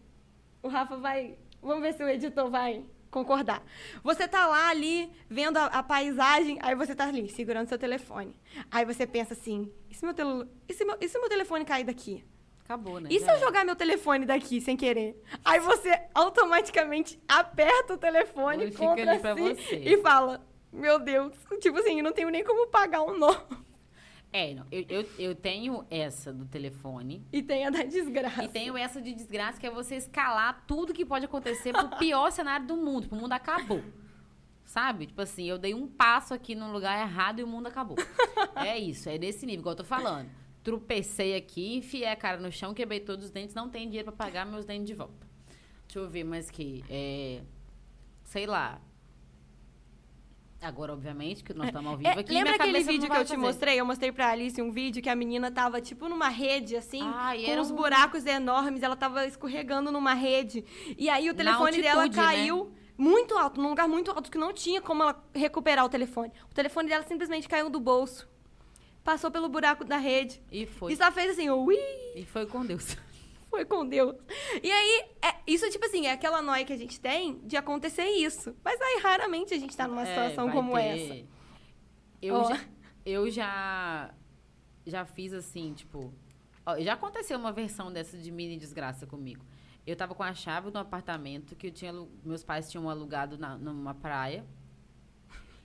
O Rafa vai. Vamos ver se o editor vai concordar. Você tá lá ali vendo a, a paisagem, aí você tá ali segurando seu telefone. Aí você pensa assim: e se meu, tele... e se meu... e se meu telefone cair daqui? Acabou, né? E se Já eu era. jogar meu telefone daqui sem querer? Aí você automaticamente aperta o telefone Ele fica contra ali pra si você. e fala: Meu Deus, tipo assim, eu não tenho nem como pagar um nó. É, não, eu, eu, eu tenho essa do telefone. E tem a da desgraça. E tenho essa de desgraça, que é você escalar tudo que pode acontecer pro pior cenário do mundo. Tipo, o mundo acabou. Sabe? Tipo assim, eu dei um passo aqui num lugar errado e o mundo acabou. é isso, é desse nível, igual eu tô falando. Tropecei aqui, enfiei a cara no chão, quebrei todos os dentes, não tenho dinheiro pra pagar meus dentes de volta. Deixa eu ver mais que. É, sei lá. Agora, obviamente, que nós estamos ao vivo É, aqui. lembra minha aquele vídeo que eu te fazer. mostrei? Eu mostrei pra Alice um vídeo que a menina tava, tipo, numa rede, assim, Ah, com uns um- buracos enormes. Ela tava escorregando numa rede. E aí o telefone dela altitude, né? caiu muito alto, num lugar muito alto, que não tinha como ela recuperar o telefone. O telefone dela simplesmente caiu do bolso. Passou pelo buraco da rede. E foi. E só fez assim, ui, E foi com Deus. foi com Deus. E aí, é, isso, tipo assim, é aquela noia que a gente tem de acontecer isso. Mas aí, raramente, a gente tá numa É, situação vai como ter. essa. Eu, Ó. já, eu já, já fiz assim, tipo. ó, já aconteceu uma versão dessa de mini desgraça comigo. Eu tava com a chave do apartamento que eu tinha, meus pais tinham alugado na, numa praia.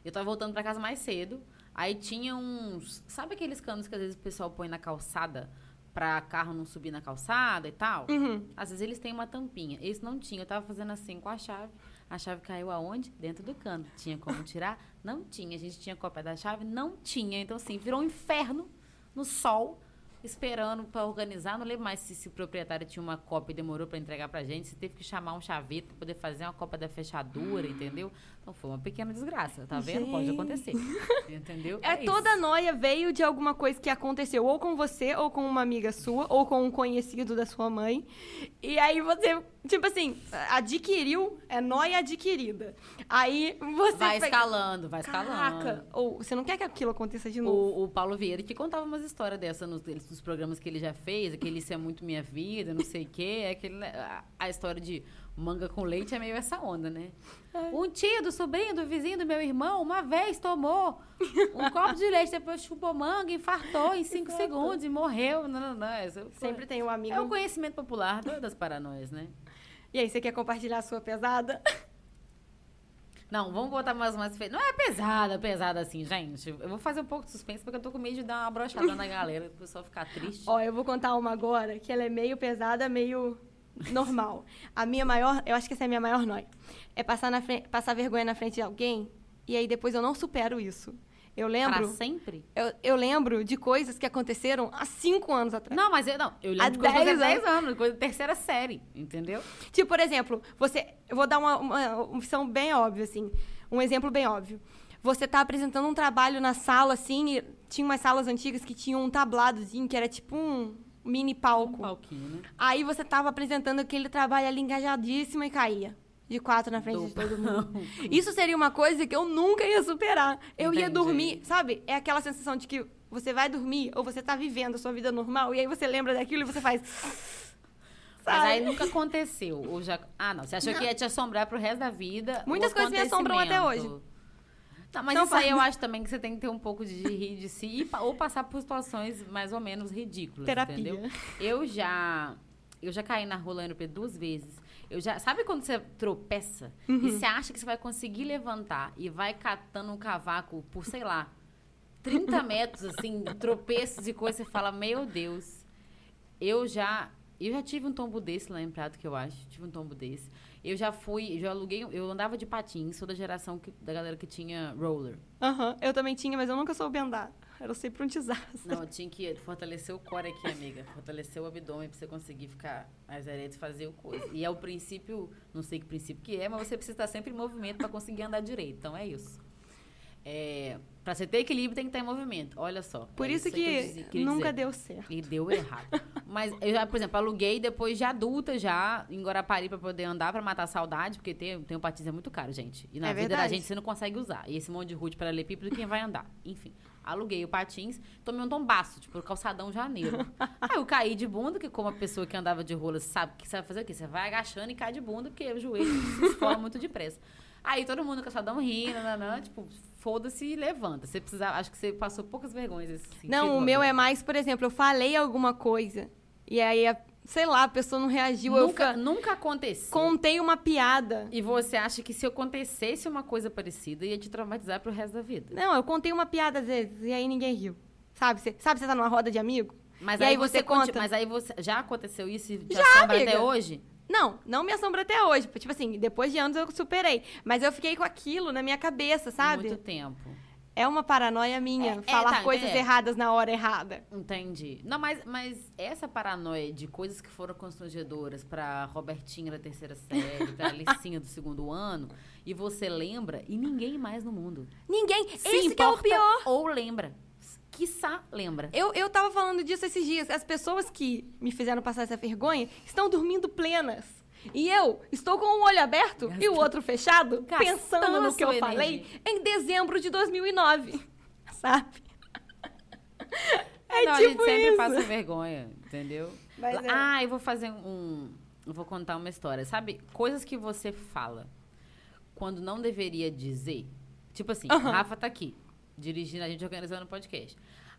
Eu tava voltando pra casa mais cedo. Aí tinha uns. Sabe aqueles canos que às vezes o pessoal põe na calçada pra carro não subir na calçada e tal? Uhum. Às vezes eles têm uma tampinha. Esse não tinha. Eu tava fazendo assim com a chave. A chave caiu aonde? Dentro do cano. Tinha como tirar? Não tinha. A gente tinha cópia da chave? Não tinha. Então, assim, virou um inferno no sol, esperando pra organizar. Não lembro mais se, se o proprietário tinha uma cópia e demorou pra entregar pra gente. Se teve que chamar um chaveiro pra poder fazer uma cópia da fechadura, entendeu? Então, foi uma pequena desgraça. Tá vendo? Pode Gente. acontecer. Entendeu? É, isso. toda a noia veio de alguma coisa que aconteceu ou com você, ou com uma amiga sua, ou com um conhecido da sua mãe. E aí você Tipo assim, adquiriu, é nóia adquirida. Aí você. Vai pega- escalando, vai escalando. Caraca! Ou você não quer que aquilo aconteça de novo? O, o Paulo Vieira que contava umas histórias dessa nos, nos programas que ele já fez, aquele Isso é Muito Minha Vida, não sei o quê. É aquele, a, a história de manga com leite é meio essa onda, né? Um tio do sobrinho do vizinho do meu irmão uma vez tomou um copo de leite, depois chupou manga, infartou em cinco Exato. segundos e morreu. Não, não, não. Sempre tem um amigo. É o conhecimento popular do- das paranoias, né? E aí, você quer compartilhar a sua pesada? Não, vamos botar mais umas. Não é pesada, pesada assim, gente. Eu vou fazer um pouco de suspense porque eu tô com medo de dar uma brochada na galera, o pessoal ficar triste. Ó, eu vou contar uma agora que ela é meio pesada, meio normal. A minha maior, eu acho que essa é a minha maior nóia. É passar, na frente, passar vergonha na frente de alguém e aí depois eu não supero isso. Eu Pra lembro, sempre? eu, eu lembro de coisas que aconteceram há cinco anos atrás. Não, mas eu não. Eu Há lembro de coisa de 10 10 anos, coisa terceira série, entendeu? Tipo, por exemplo, você. Eu vou dar uma, uma opção bem óbvia, assim. Um exemplo bem óbvio. Você tá apresentando um trabalho na sala, assim, e tinha umas salas antigas que tinham um tabladozinho, que era tipo um mini Um palco. palquinho, né? Aí você tava apresentando aquele trabalho ali engajadíssimo e caía. De quatro na frente de Do- todo mundo. Isso seria uma coisa que eu nunca ia superar. Eu ia Entendi. dormir, sabe? É aquela sensação de que você vai dormir ou você tá vivendo a sua vida normal e aí você lembra daquilo e você faz. Mas Sabe? aí nunca aconteceu. Ou já... Ah, não. Você achou que ia te assombrar pro resto da vida? Muitas coisas me assombram até hoje. Não, mas Não isso aí eu acho também que você tem que ter um pouco de rir de si e ou passar por situações mais ou menos ridículas, Terapia. entendeu? Eu já eu já caí na rola NP duas vezes. Eu já, sabe quando você tropeça Uhum. e você acha que você vai conseguir levantar e vai catando um cavaco por, sei lá, 30 metros assim, tropeços e coisas, você fala: "Meu Deus". Eu já eu já tive um tombo desse lá em Prado, que eu acho. Tive um tombo desse. Eu já fui, já aluguei, eu andava de patins, sou da geração que- da galera que tinha roller. Aham, eu também tinha, mas eu nunca soube andar. Era sempre um desastre. Não, eu tinha que fortalecer o core aqui, amiga. Fortalecer o abdômen pra você conseguir ficar mais ereto e fazer o coisa. E é o princípio, não sei que princípio que é, mas você precisa estar sempre em movimento pra conseguir andar direito. Então é isso. É, pra você ter equilíbrio tem que estar em movimento. Olha só. Por é isso aí que, queria nunca dizer. deu certo. E deu errado. Mas eu já, por exemplo, aluguei depois de adulta já, em Guarapari, pra poder andar, pra matar a saudade, porque ter, ter um patins é muito caro, gente. E na É vida da gente você não consegue usar. E esse monte de rude paralelepípedo, quem vai andar? Enfim, aluguei o patins, tomei um tombaço, tipo, no calçadão janeiro. Aí eu caí de bunda, que como a pessoa que andava de rola sabe que você vai fazer o quê? Você vai agachando e cai de bunda, porque o joelho se esfola muito depressa. Aí todo mundo calçadão rindo, nanã, tipo, foda-se e levanta. Você precisa, acho que você passou poucas vergonhas nesse sentido. Não, o meu é mais, por exemplo, eu falei alguma coisa e aí, a- sei lá, a pessoa não reagiu. eu Nunca, fa- nunca aconteceu. contei uma piada. E você acha que se acontecesse uma coisa parecida, ia te traumatizar pro resto da vida. Não, eu contei uma piada às vezes e aí ninguém riu. Sabe? Você sabe, você tá numa roda de amigo? Mas E aí, aí você, você conta? Mas aí você. Já aconteceu isso e te Já, assombra amiga. até hoje? Não, não me assombra até hoje. Tipo assim, depois de anos eu superei. Mas eu fiquei com aquilo na minha cabeça, sabe? Muito tempo. É uma paranoia minha É, é, falar tá, coisas é. erradas na hora errada. Entendi. Não, mas, mas essa paranoia de coisas que foram constrangedoras pra Robertinha da terceira série, pra Alicinha do segundo ano, e você lembra, e ninguém mais no mundo. Ninguém. Se Esse que é o importa pior. Ou lembra. Quiçá lembra. Eu, eu tava falando disso esses dias. As pessoas que me fizeram passar essa vergonha estão dormindo plenas. E eu estou com um olho aberto e o outro fechado, Gastando pensando a no que eu sua falei energia. em dezembro de 2009. Sabe? É não, a tipo gente sempre isso. passa vergonha, entendeu? Mas é. Ah, eu vou fazer um. Eu vou contar uma história. Sabe, coisas que você fala quando não deveria dizer. Tipo assim, Aham. Rafa tá aqui, dirigindo a gente organizando o podcast.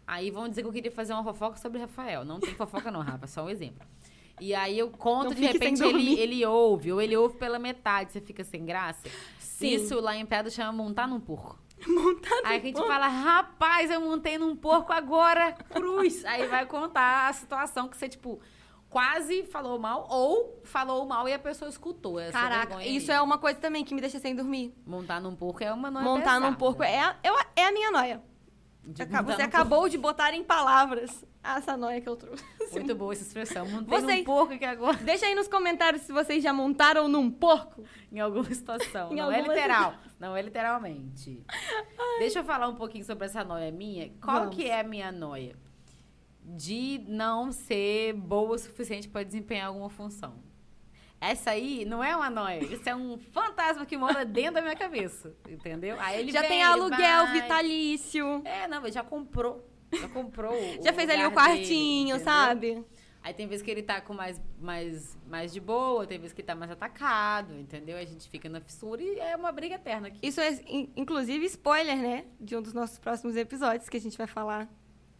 Aí vão dizer que eu queria fazer uma fofoca sobre Rafael. Não tem fofoca, não, Rafa, só um exemplo. E aí eu conto, Não de repente ele, ele ouve, ou ele ouve pela metade, você fica sem graça. Sim. Isso lá em Pedra chama montar num porco. Montado Aí a gente fala, rapaz, eu montei num porco agora, cruz. Aí vai contar a situação que você, tipo, quase falou mal, ou falou mal e a pessoa escutou. Essa Caraca, isso é uma coisa também que me deixa sem dormir. Montar num porco é uma noia Montar num pesada. porco é a, é a minha noia. Você acabou de botar em palavras essa noia que eu trouxe. Muito boa essa expressão. Montei Vocês- num porco que agora, Deixa aí nos comentários se vocês já montaram num porco. em alguma situação. Em não é alguma literal. Não é literalmente. Deixa eu falar um pouquinho sobre essa noia minha. Qual Vamos. que é a minha noia? De não ser boa o suficiente para desempenhar alguma função. Essa aí não é uma noia. Isso é um fantasma que mora dentro da minha cabeça. Entendeu? Aí ele já vem, tem aluguel vai. vitalício. É, não, ele já comprou. Já comprou. Já fez ali o dele, quartinho, entendeu? sabe? Aí tem vezes que ele tá com mais, mais, mais de boa, tem vezes que ele tá mais atacado, entendeu? A gente fica na fissura e é uma briga eterna aqui. Isso é, in- inclusive, spoiler, né? De um dos nossos próximos episódios, que a gente vai falar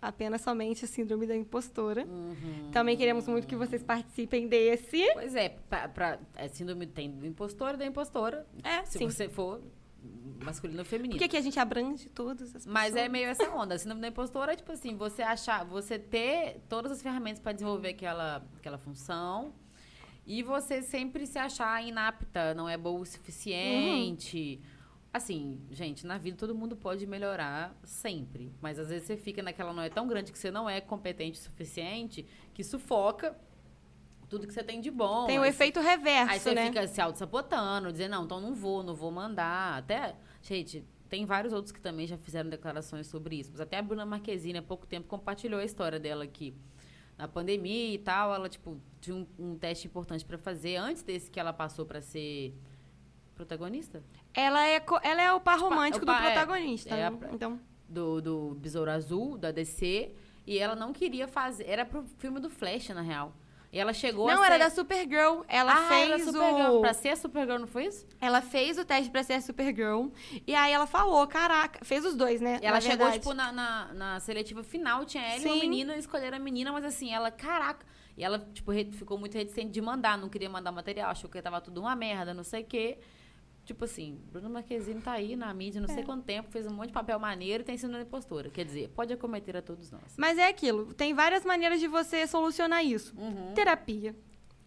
apenas somente a síndrome da impostora. Uhum. Também queremos muito que vocês participem desse. Pois é, pra, pra, é síndrome tem do impostor e da impostora. É, se sim. você for masculino ou feminino. Porque aqui a gente abrange todas as Mas é pessoas. meio essa onda. A síndrome da impostora é tipo assim, você achar, você ter todas as ferramentas para desenvolver aquela, aquela função e você sempre se achar inapta, não é boa o suficiente. Assim, gente, na vida todo mundo pode melhorar sempre. Mas às vezes você fica naquela noia tão grande que você não é competente o suficiente que sufoca tudo que você tem de bom. Tem o Aí efeito Aí reverso, você né? fica se auto-sabotando, dizendo, não, então não vou, não vou mandar. Até, gente, tem vários outros que também já fizeram declarações sobre isso. Mas até a Bruna Marquezine, há pouco tempo, compartilhou a história dela aqui. Na pandemia e tal, ela, tipo, tinha um, um teste importante pra fazer. Antes desse que ela passou pra ser protagonista Ela é, ela é o par romântico o par- do é, protagonista, é a- né? Então, do, do Besouro Azul, da DC. E ela não queria fazer... Era pro filme do Flash, na real. E ela chegou não, a era ser... da Supergirl. Ela ah, fez o... Pra ser a Supergirl, não foi isso? Ela fez o teste pra ser a Supergirl. E aí ela falou, caraca... Fez os dois, né? Ela na chegou, verdade. tipo, na, na, na seletiva final, tinha ela e uma Sim. menina, escolheram a menina, mas assim, ela, caraca. E ela, tipo, ficou muito reticente de mandar, não queria mandar material, achou que tava tudo uma merda, não sei o quê. Tipo assim, Bruno Marquezine tá aí na mídia não sei É. quanto tempo, fez um monte de papel maneiro e tem sido impostora. Quer dizer, pode acometer a todos nós. Mas é aquilo. Tem várias maneiras de você solucionar isso. Uhum. Terapia.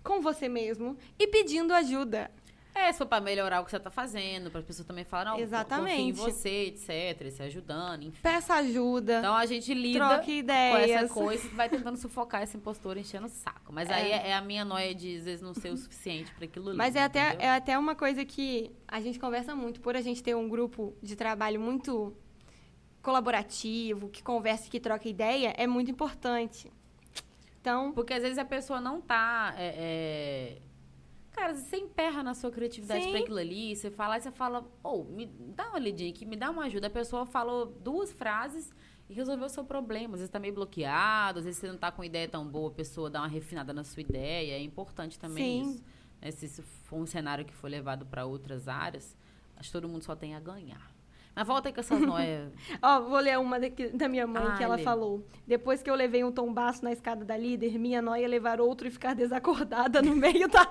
Com você mesmo. E pedindo ajuda. É, se for pra melhorar o que você tá fazendo, para as pessoas também falarem, não, Exatamente. em você, etc, se ajudando, enfim. Peça ajuda. Então a gente lida com essa coisa e vai tentando sufocar esse impostor enchendo o saco. Mas aí é, é a minha noia de às vezes não ser o suficiente para aquilo ali. Mas é até, entendeu? é até uma coisa que a gente conversa muito. Por a gente ter um grupo de trabalho muito colaborativo, que conversa e que troca ideia, é muito importante. Então, Porque às vezes a pessoa não tá. é, é, Cara, você emperra na sua criatividade Sim. pra aquilo ali, você fala, e você fala, ô, me dá uma lidinha aqui, me dá uma ajuda. A pessoa falou duas frases e resolveu o seu problema. Às vezes tá meio bloqueado, às vezes você não tá com ideia tão boa, a pessoa dá uma refinada na sua ideia. É importante também Sim. isso. né? Se isso for um cenário que for levado pra outras áreas, acho que todo mundo só tem a ganhar. Mas volta aí com essas noias. ó, vou ler uma daqui- da minha mãe Ah, que ela lê. falou. Depois que eu levei um tombaço na escada da líder, minha noia é levar outro e ficar desacordada no meio da.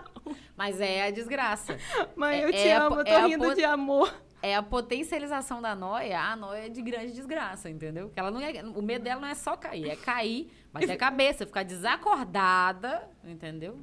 Mas é a desgraça. Mãe, É- eu te é a amo, po- eu tô é a rindo de amor. É a potencialização da noia, a noia de grande desgraça, entendeu? Que ela não é, o medo dela não é só cair, é cair, bater a cabeça, ficar desacordada, entendeu?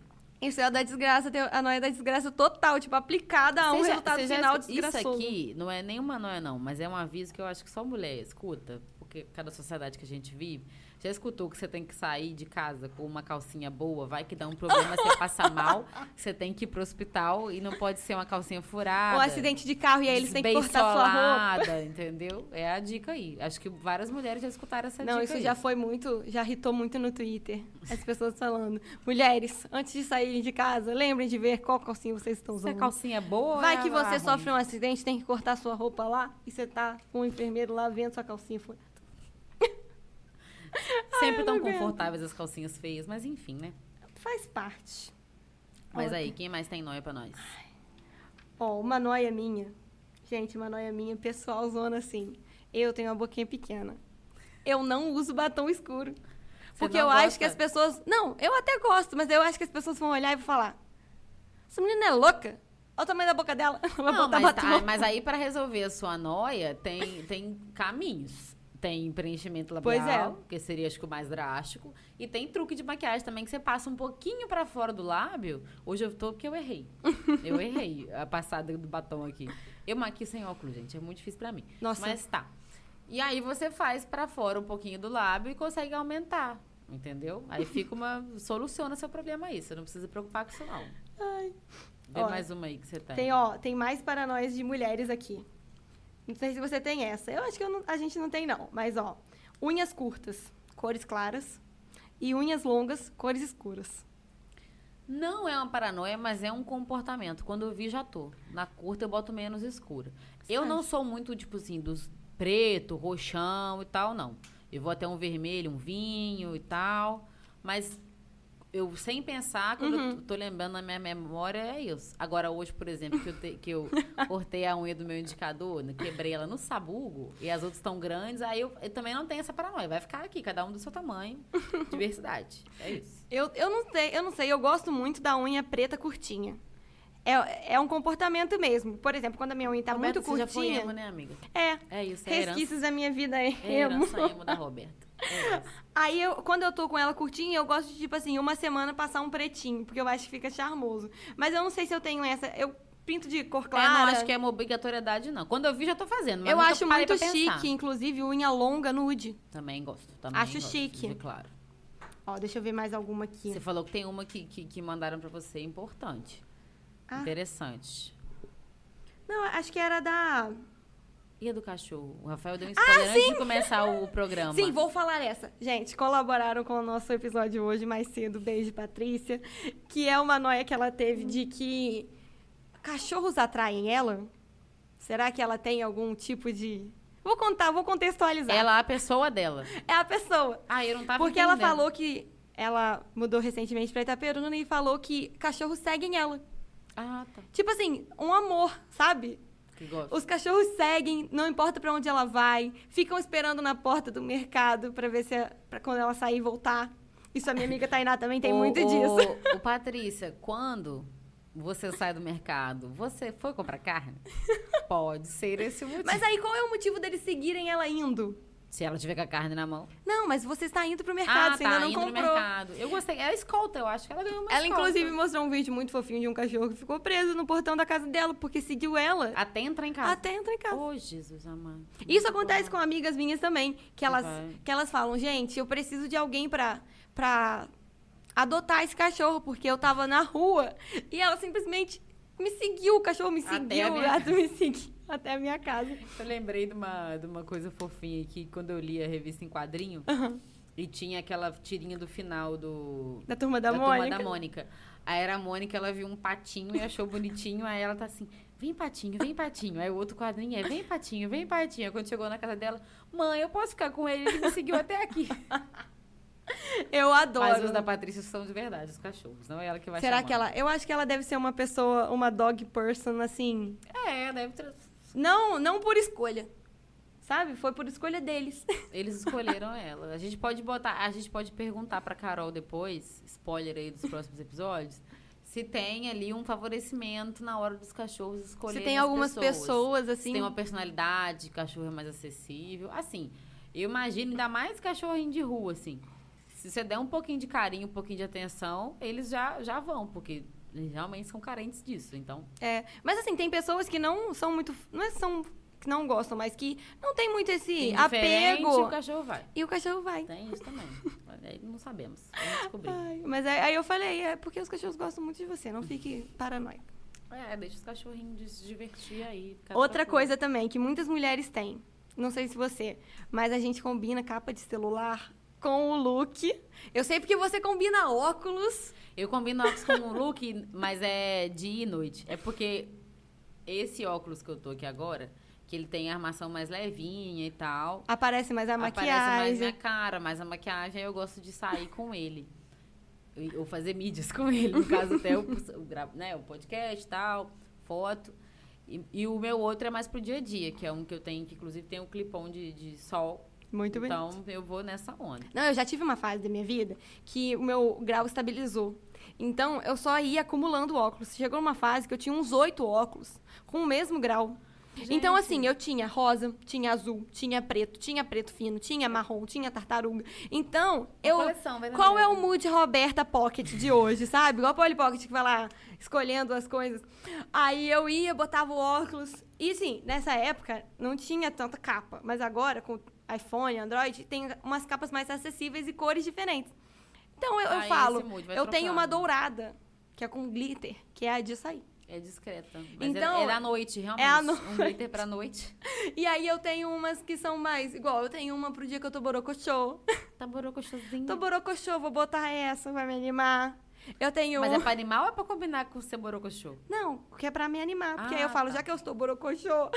Isso é a da desgraça, a noia da desgraça total, tipo, aplicada a um já- resultado já final desgraçoso. Isso aqui não é nenhuma noia, não, mas é um aviso que eu acho que só mulher escuta, porque cada sociedade que a gente vive. Já escutou que você tem que sair de casa com uma calcinha boa, vai que dá um problema, você passa mal, você tem que ir pro hospital e não pode ser uma calcinha furada. Ou acidente de carro e aí eles têm que cortar sua roupa. entendeu? É a dica aí. Acho que várias mulheres já escutaram essa Não, dica isso aí. já foi muito, já irritou muito no Twitter. As pessoas falando, mulheres, antes de saírem de casa, lembrem de ver qual calcinha vocês estão Se a usando. calcinha é boa, Vai é que a você ruim. sofre um acidente, tem que cortar sua roupa lá e você tá com um enfermeiro lá vendo sua calcinha furada. Sempre eu tão confortáveis as calcinhas feias, mas enfim, né? Faz parte. Mas Outra. aí, quem mais tem noia pra nós? Ó, uma noia minha. Gente, uma noia minha, pessoal, zona assim. Eu tenho uma boquinha pequena. Eu não uso batom escuro. Você Porque eu acho gosta? que as pessoas. Não, eu até gosto, mas eu acho que as pessoas vão olhar e vão falar: essa menina é louca? Olha o tamanho da boca dela. Ela Não, mas, tá- mas aí pra resolver a sua noia, tem, tem caminhos. Tem preenchimento labial, Pois é. que seria acho que o mais drástico. E tem truque de maquiagem também, que você passa um pouquinho pra fora do lábio. Hoje eu tô porque eu errei. Eu errei a passada do batom aqui. Eu maquio sem óculos, gente. É muito difícil pra mim. Nossa. Mas tá. E aí você faz pra fora um pouquinho do lábio e consegue aumentar. Entendeu? Aí fica uma. Soluciona seu problema aí. Você não precisa se preocupar com isso, não. Ai. Vê Ó, mais uma aí que você tem. Tem, ó, tem mais paranoias de mulheres aqui. Não sei se você tem essa. Eu acho que eu não- a gente não tem, não. Mas, ó, unhas curtas, cores claras. E unhas longas, cores escuras. Não é uma paranoia, mas é um comportamento. Quando eu vi, já tô. Na curta, eu boto menos escura. Eu não sou muito, tipo assim, dos preto, roxão e tal, não. Eu vou até um vermelho, um vinho e tal. Mas eu, sem pensar, quando eu tô lembrando na minha memória, é isso. Agora, hoje, por exemplo, que eu, te- que eu cortei a unha do meu indicador, né, quebrei ela no sabugo, e as outras estão grandes, aí eu, eu também não tenho essa paranoia. Vai ficar aqui, cada um do seu tamanho. Diversidade. É isso. Eu, eu não sei, eu não sei, eu gosto muito da unha preta curtinha. É, é um comportamento mesmo. Por exemplo, quando a minha unha tá Roberta, muito você já foi curtinha. emo, né, amiga? É. É isso, é herança. Resquícios da minha vida é É emo. herança emo da Roberta. É. Aí, eu, quando eu tô com ela curtinha, eu gosto de, tipo assim, uma semana passar um pretinho, porque eu acho que fica charmoso. Mas eu não sei se eu tenho essa. Eu pinto de cor É, clara. não acho que é uma obrigatoriedade, não. Quando eu vi, já tô fazendo. Mas eu acho muito pensar. chique, inclusive, unha longa nude. Também gosto. Também Acho gosto, chique. de- Claro. Ó, deixa eu ver mais alguma aqui. Você falou que tem uma que, que, que mandaram pra você importante. Ah. Interessante. Não, acho que era da. E a do cachorro? O Rafael deu um spoiler antes de começar o programa. Ah, Sim, vou falar essa. Gente, colaboraram com o nosso episódio hoje mais cedo. Beijo, Patrícia. Que é uma noia que ela teve de que cachorros atraem ela. Será que ela tem algum tipo de. Vou contar, vou contextualizar. Ela, a pessoa dela. É a pessoa. Ah, eu não tava Porque ela entendendo. falou que. Ela mudou recentemente pra Itaperuna e falou que cachorros seguem ela. Ah, tá. Tipo assim, um amor, sabe? Os cachorros seguem, não importa pra onde ela vai, ficam esperando na porta do mercado pra ver se é, para quando ela sair e voltar. Isso a minha amiga Tainá também tem Ô, muito ô, disso. Ô, Patrícia, quando você sai do mercado, você foi comprar carne? Pode ser esse o motivo. Mas aí qual é o motivo deles seguirem ela indo? Se ela tiver com a carne na mão. Não, mas você está indo pro mercado, ah, você tá, ainda não indo comprou. mercado. Eu gostei. É a escolta, eu acho que ela ganhou uma Ela, escolta. inclusive, mostrou um vídeo muito fofinho de um cachorro que ficou preso no portão da casa dela, porque seguiu ela Até entrar em casa. até entrar em casa. Ô, Jesus amado. Isso acontece com amigas minhas também, que elas, Vai. que elas falam, gente, eu preciso de alguém pra, pra adotar esse cachorro, porque eu tava na rua e ela simplesmente me seguiu, o cachorro me Até a seguiu, minha me seguiu até a minha casa. Eu lembrei de uma, de uma coisa fofinha aqui, quando eu li a revista em quadrinho. E tinha aquela tirinha do final do... Da turma da, turma Mônica. da Mônica. Aí era a Mônica, ela viu um patinho e achou bonitinho. Aí ela tá assim, vem patinho, vem patinho. Aí o outro quadrinho é, vem patinho, vem patinho. Aí quando chegou na casa dela, mãe, eu posso ficar com ele? Ele me seguiu até aqui. Eu adoro. Mas os da Patrícia são de verdade, os cachorros. Não é ela que vai Será chamar. que ela. Eu acho que ela deve ser uma pessoa, uma dog person, assim. É, deve ter... Não, não por escolha. Sabe? Foi por escolha deles. Eles escolheram ela. A gente pode botar, a gente pode perguntar pra Carol depois, spoiler aí dos próximos episódios, se tem ali um favorecimento na hora dos cachorros Se escolherem tem as algumas pessoas, Se assim. tem uma personalidade, cachorro é mais acessível. Assim, eu imagino ainda mais cachorrinho de rua, assim. Se você der um pouquinho de carinho, um pouquinho de atenção, eles já, já vão, porque eles realmente são carentes disso. Então, É, mas assim, tem pessoas que não são muito. Não é são que não gostam, mas que não tem muito esse apego. o cachorro vai. E o cachorro vai. Tem isso também. Aí não sabemos. Vamos descobrir. Ai, mas aí, aí eu falei, é porque os cachorros gostam muito de você, não fique paranoico. É, deixa os cachorrinhos se divertir aí. Outra coisa também que muitas mulheres têm, não sei se você, mas a gente combina capa de celular com o look. Eu sei porque você combina óculos. Eu combino óculos com o look, mas é dia e noite. É porque esse óculos que eu tô aqui agora, que ele tem a armação mais levinha e tal. Aparece mais a Aparece mais maquiagem. minha cara, mais a maquiagem, aí eu gosto de sair com ele. Ou fazer mídias com ele, no caso até o, né, o podcast e tal, foto. E, e o meu outro é mais pro dia a dia, que é um que eu tenho, que inclusive tem um clipão de, de sol. Muito bem. Então eu vou nessa onda. Não, eu já tive uma fase da minha vida que o meu grau estabilizou. Então, eu só ia acumulando óculos. Chegou uma fase que eu tinha uns oito óculos com o mesmo grau. Então, Gente. assim, eu tinha rosa, tinha azul, tinha preto, tinha preto fino, tinha marrom, tinha tartaruga. Então, eu. coleção, vai Qual é o mood Roberta Pocket de hoje, sabe? Igual a Polly Pocket que vai lá escolhendo as coisas. Aí eu ia, botava o óculos. E assim, nessa época não tinha tanta capa. Mas agora, com iPhone, Android, tem umas capas mais acessíveis e cores diferentes. Então eu, eu falo, eu tenho uma dourada, que é com glitter, que é a de sair. É discreta. Mas Então, é, é da noite, realmente. é à Um glitter pra noite. E aí eu tenho umas que são mais. Igual, eu tenho uma pro dia que eu tô borocochô. Tá borocochosinho. Tô borocochô, vou botar essa, vai me animar. Eu tenho. Mas é pra animar ou é pra combinar com o seu borocochô? Não, porque é pra me animar. Porque Ah, aí eu falo, tá. já que eu estou borocochô.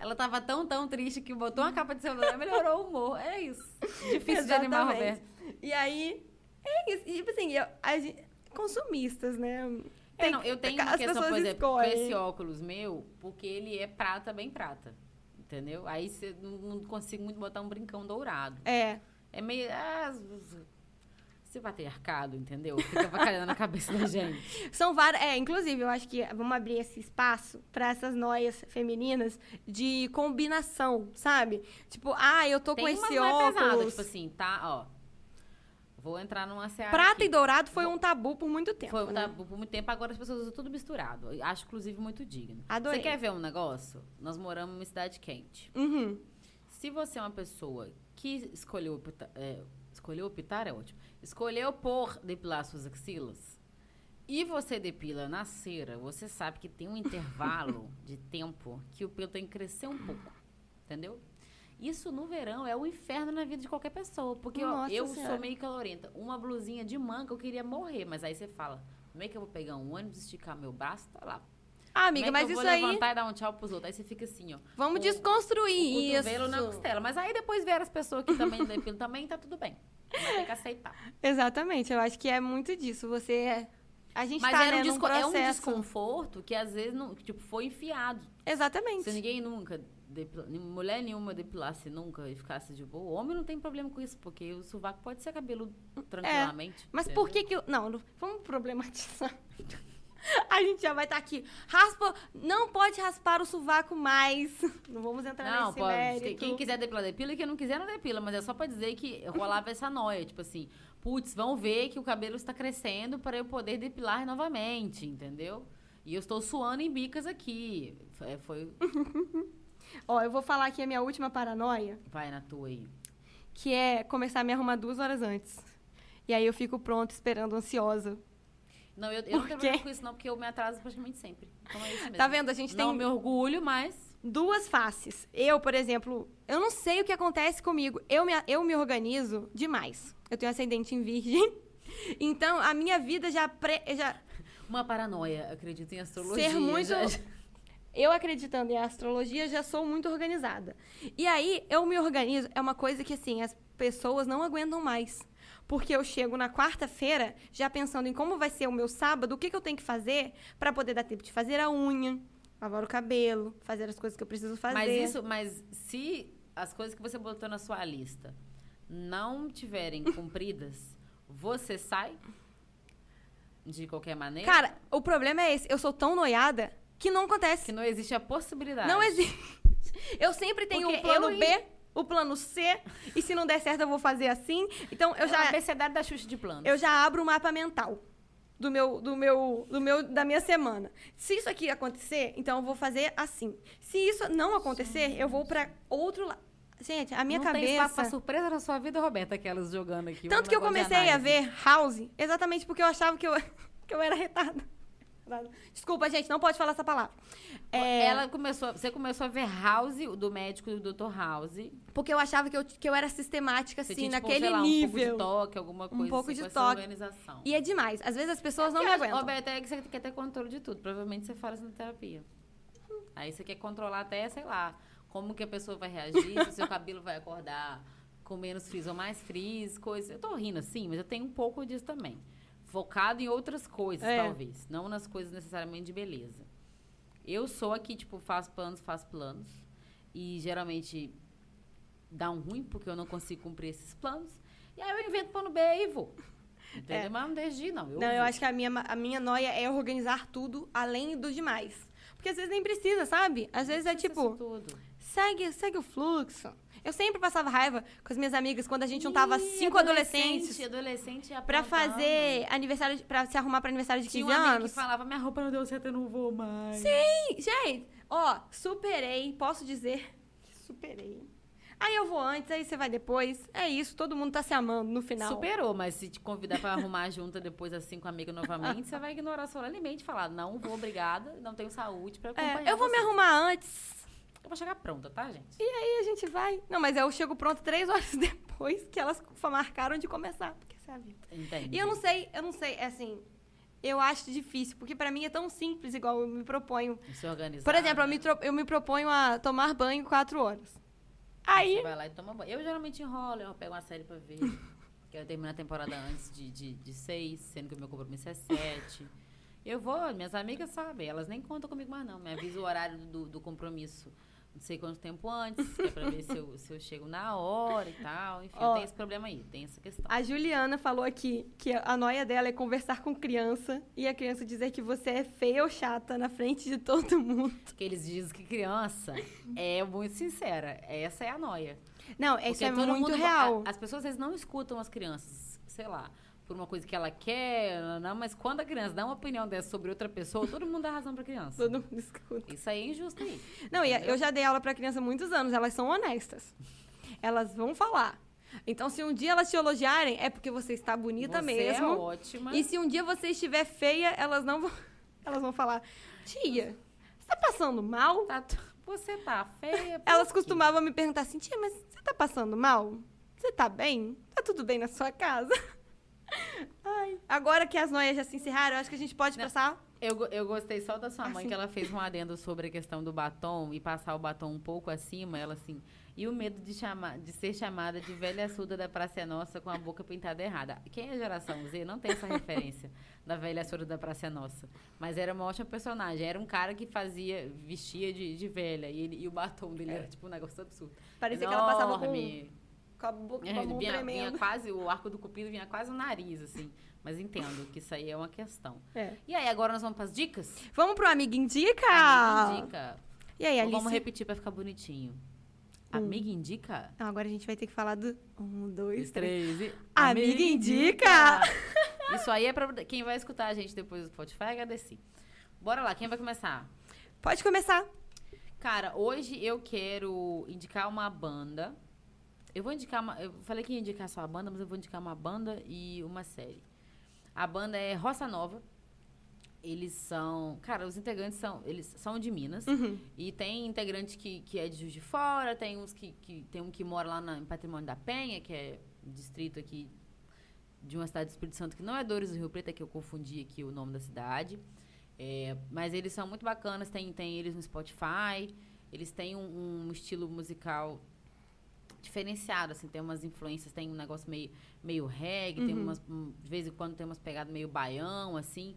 Ela tava tão, tão triste que botou uma capa de celular e melhorou o humor. É isso. Difícil de animar o. Roberto. E aí, é isso. E, tipo assim, eu, a gente- consumistas, né? É, Tem- não, eu tenho uma questão, por exemplo, com esse óculos meu, porque ele é prata, bem prata. Entendeu? Aí você não, não consigo muito botar um brincão dourado. É. É meio. Ah, esse patriarcado, entendeu? Fica bacalhando na cabeça da gente. São várias. É, inclusive, eu acho que vamos abrir esse espaço para essas noias femininas de combinação, sabe? Tipo, ah, eu tô Tem com esse óculos. tipo assim, tá? Ó. Vou entrar numa seara. Prata aqui. e dourado foi um tabu por muito tempo. Foi um né? tabu por muito tempo, agora as pessoas usam tudo misturado. Acho, inclusive, muito digno. Adorei. Você quer ver um negócio? Nós moramos em uma cidade quente. Uhum. Se você é uma pessoa que escolheu optar, é, escolheu optar é ótimo. Escolheu por depilar suas axilas e você depila na cera, você sabe que tem um intervalo de tempo que o pelo tem que crescer um pouco. Entendeu? Isso no verão é o inferno na vida de qualquer pessoa. Porque ó, eu Senhora. sou meio calorenta. Uma blusinha de manga eu queria morrer. Mas aí você fala, como é que eu vou pegar um ônibus, esticar meu braço? Tá lá. Ah, amiga, é mas que eu isso vou aí. levantar e dar um tchau pros outros? Aí você fica assim, ó. Vamos o- desconstruir o cotovelo na isso. costela. Mas aí depois vieram as pessoas que também depilam também, tá tudo bem. Vai ter que aceitar. Exatamente, eu acho que é muito disso. Você é. A gente Mas tá era um né, desco- é um desconforto que às vezes não, tipo, foi enfiado. Exatamente. Se ninguém nunca, depila- mulher nenhuma depilasse nunca e ficasse de boa, homem não tem problema com isso, porque o sovaco pode ser cabeludo tranquilamente. É, Mas entendeu? por que que eu... Não- vamos problematizar. A gente já vai estar aqui. Raspa... Não pode raspar o sovaco mais. Não vamos entrar Não, nesse pode. mérito. Quem quiser depilar, depila. E quem não quiser, não depila. Mas é só pra dizer que rolava essa noia. Tipo assim, putz, vão ver que o cabelo está crescendo para eu poder depilar novamente, entendeu? E eu estou suando em bicas aqui. É, foi... Ó, eu vou falar aqui a minha última paranoia, Vai na tua aí. que é começar a me arrumar duas horas antes. E aí eu fico pronta, esperando, ansiosa. Não, eu, eu não tenho problema com isso, não, porque eu me atraso praticamente sempre. Então é isso mesmo. Tá vendo? A gente Não tem me orgulho, mas. duas faces. Eu, por exemplo, eu não sei o que acontece comigo. Eu me, eu me organizo demais. Eu tenho ascendente em virgem. Então, a minha vida já... Pre, já Uma paranoia, acredito em astrologia. ser muito. já- Eu acreditando em astrologia, já sou muito organizada. E aí, eu me organizo, é uma coisa que, assim, as pessoas não aguentam mais. Porque eu chego na quarta-feira já pensando em como vai ser o meu sábado, o que, que eu tenho que fazer para poder dar tempo de fazer a unha, lavar o cabelo, fazer as coisas que eu preciso fazer. Mas isso, mas se as coisas que você botou na sua lista não tiverem cumpridas, você sai de qualquer maneira? Cara, o problema é esse. Eu sou tão noiada que não acontece. que não existe a possibilidade. Não existe. Eu sempre tenho Porque o plano eu- B, o plano C, e se não der certo eu vou fazer assim. Então eu É já o abecedário da Xuxa de plano. eu já abro o mapa mental do meu do meu do meu da minha semana. Se isso aqui acontecer, então eu vou fazer assim. Se isso não acontecer, eu vou pra outro lado. Gente, a minha não tem espaço pra cabeça surpresa na sua vida, Roberta, aquelas jogando aqui. um tanto que eu comecei a ver House exatamente porque eu achava que eu que eu era retada. Desculpa, gente, não pode falar essa palavra. É, Ela começou, você começou a ver House, o do médico do Dr. House. porque eu achava que eu, que eu era sistemática assim, tinha, tipo, naquele sei lá, um pouco nível. de toque, alguma coisa. pouco assim, de toque. organização. E é demais. Às vezes as pessoas não me aguentam. Roberta, é que você quer ter controle de tudo. Provavelmente você fala isso na terapia. Aí você quer controlar até, sei lá, como que a pessoa vai reagir, se o seu cabelo vai acordar com menos frizz ou mais frizz, coisa. Eu tô rindo assim, mas eu tenho um pouco disso também. Focado em outras coisas, É. talvez. Não nas coisas necessariamente de beleza. Eu sou aqui, tipo, faço planos, faço planos. E geralmente dá um ruim, porque eu não consigo cumprir esses planos. E aí eu invento plano B e vou. Entendeu? É. Mas não desde não. Eu Não, eu vou. acho que a minha, a minha noia é organizar tudo além do demais. Porque às vezes nem precisa, sabe? Às vezes é tipo, segue, segue o fluxo. Eu sempre passava raiva com as minhas amigas quando a gente juntava Ih, cinco adolescentes adolescente pra fazer aniversário, de- pra se arrumar pra aniversário de 15 Tinha um anos. que falava, minha roupa não deu certo, eu não vou mais. Sim, gente, ó, superei, posso dizer que superei. Aí eu vou antes, aí você vai depois. É isso, todo mundo tá se amando no final. Superou, mas se te convidar pra arrumar junta depois assim com a amiga novamente, você vai ignorar solenemente e falar, não vou, obrigada, não tenho saúde pra acompanhar É, eu vou me você." arrumar antes. Eu vou chegar pronta, tá, gente? E aí a gente vai. Não, mas eu chego pronto três horas depois que elas marcaram de começar. Porque essa é a vida. Entende? E eu não sei, eu não sei, é assim, eu acho difícil, porque pra mim é tão simples, igual eu me proponho. Se organizar. Por exemplo, eu né? me, tro- eu me proponho a tomar banho quatro horas. Aí, Você vai lá e toma banho. Eu geralmente enrolo, eu pego uma série pra ver. Quero terminar a temporada antes de, de, de seis, sendo que o meu compromisso é sete. Eu vou, minhas amigas sabem, elas nem contam comigo mais não. Me avisa o horário do, do compromisso não sei quanto tempo antes, que é pra ver se eu, se eu chego na hora e tal. Enfim, Ó. tem esse problema aí, tem essa questão. a Juliana falou aqui que a noia dela é conversar com criança e a criança dizer que você é feia ou chata na frente de todo mundo. Porque eles dizem que criança é muito sincera. Essa é a noia. Não, isso é muito mundo- real. As pessoas às vezes não escutam as crianças, sei lá, por uma coisa que ela quer, não, mas quando a criança dá uma opinião dessa sobre outra pessoa, todo mundo dá razão pra criança. Todo mundo escuta. Isso aí é injusto aí. Não, e eu já dei aula pra criança há muitos anos, elas são honestas. Elas vão falar. Então, se um dia elas te elogiarem, é porque você está bonita Você mesmo. é ótima. E se um dia você estiver feia, elas não vão. Elas vão falar, tia, você tá passando mal? Tá você tá feia. Elas costumavam me perguntar assim, tia, mas você tá passando mal? Você tá bem? Tá tudo bem na sua casa? Ai. Agora que as noias já se encerraram, eu acho que a gente pode Não. passar. Eu, eu gostei só da sua mãe, Assim. que ela fez um adendo sobre a questão do batom e passar o batom um pouco acima. Ela assim. E o medo de, chamar, de ser chamada de velha surda da Praça é Nossa com a boca pintada errada. Quem é geração Z não tem essa referência da velha surda da Praça é Nossa. Mas era uma ótima personagem. Era um cara que fazia, vestia de, de velha. E, ele, e o batom dele era tipo um negócio absurdo. Parecia que ela passava com, Enorme. Com a boca com a mão vinha, vinha tremendo. quase, o arco do cupido vinha quase no nariz, assim. Mas entendo que isso aí é uma questão. É. E aí, agora nós vamos para as dicas? Vamos pro Amiga Indica? Amiga indica. E aí, Alice? vamos repetir para ficar bonitinho. Amiga indica? Não, agora a gente vai ter que falar do... Um, dois, três. três e... Amiga indica! Isso aí é pra quem vai escutar a gente depois do Spotify agradecer. Bora lá, quem vai começar? Pode começar. Cara, hoje eu quero indicar uma banda. Eu vou indicar uma. Eu falei que ia indicar só a banda, mas eu vou indicar uma banda e uma série. A banda é Roça Nova. Eles são. Cara, os integrantes são. Eles são de Minas. Uhum. E tem integrante que, que é de Juiz de Fora, tem uns que, que. Tem um que mora lá na, em Patrimônio da Penha, que é distrito aqui de uma cidade do Espírito Santo, que não é Dores do Rio Preto, é que eu confundi aqui o nome da cidade. É, mas eles são muito bacanas, tem, tem eles no Spotify. Eles têm um, um estilo musical diferenciado, assim, tem umas influências, tem um negócio meio, meio reggae, tem Uhum. umas, um, de vez em quando tem umas pegadas meio baião, assim.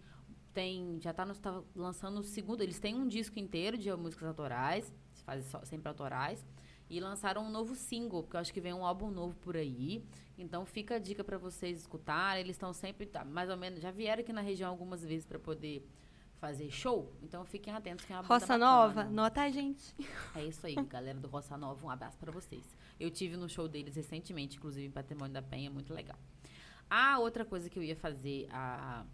Tem, já tá, no, tá lançando o segundo, eles têm um disco inteiro de músicas autorais, fazem só- sempre autorais, e lançaram um novo single, porque eu acho que vem um álbum novo por aí. Então fica a dica para vocês escutarem, eles estão sempre, tá, mais ou menos, já vieram aqui na região algumas vezes para poder fazer show, então fiquem atentos que é uma Roça. Nova, nota a gente. É isso aí, galera do Roça Nova, um abraço pra vocês. Eu tive no show deles recentemente, inclusive em Patrimônio da Penha, muito legal. A outra coisa que eu ia fazer, a,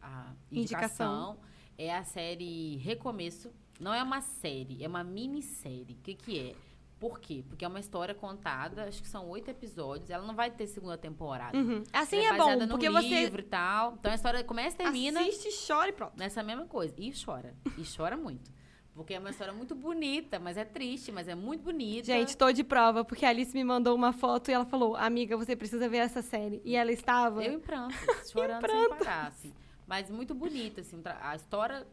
a indicação, é a série Recomeço. Não é uma série, é uma minissérie. O que, que é? Por quê? Porque é uma história contada, acho que são oito episódios. Ela não vai ter segunda temporada. Uhum. Assim Ela é baseada bom, porque você livro e tal. Então a história começa e termina assiste, chora e pronto. nessa mesma coisa. E chora. E chora muito. Porque é uma história muito bonita, mas é triste, mas é muito bonita. Gente, tô de prova, porque a Alice me mandou uma foto e ela falou, amiga, você precisa ver essa série. E ela estava... eu em pranto, chorando sem parar, assim. Mas muito bonita, assim. A história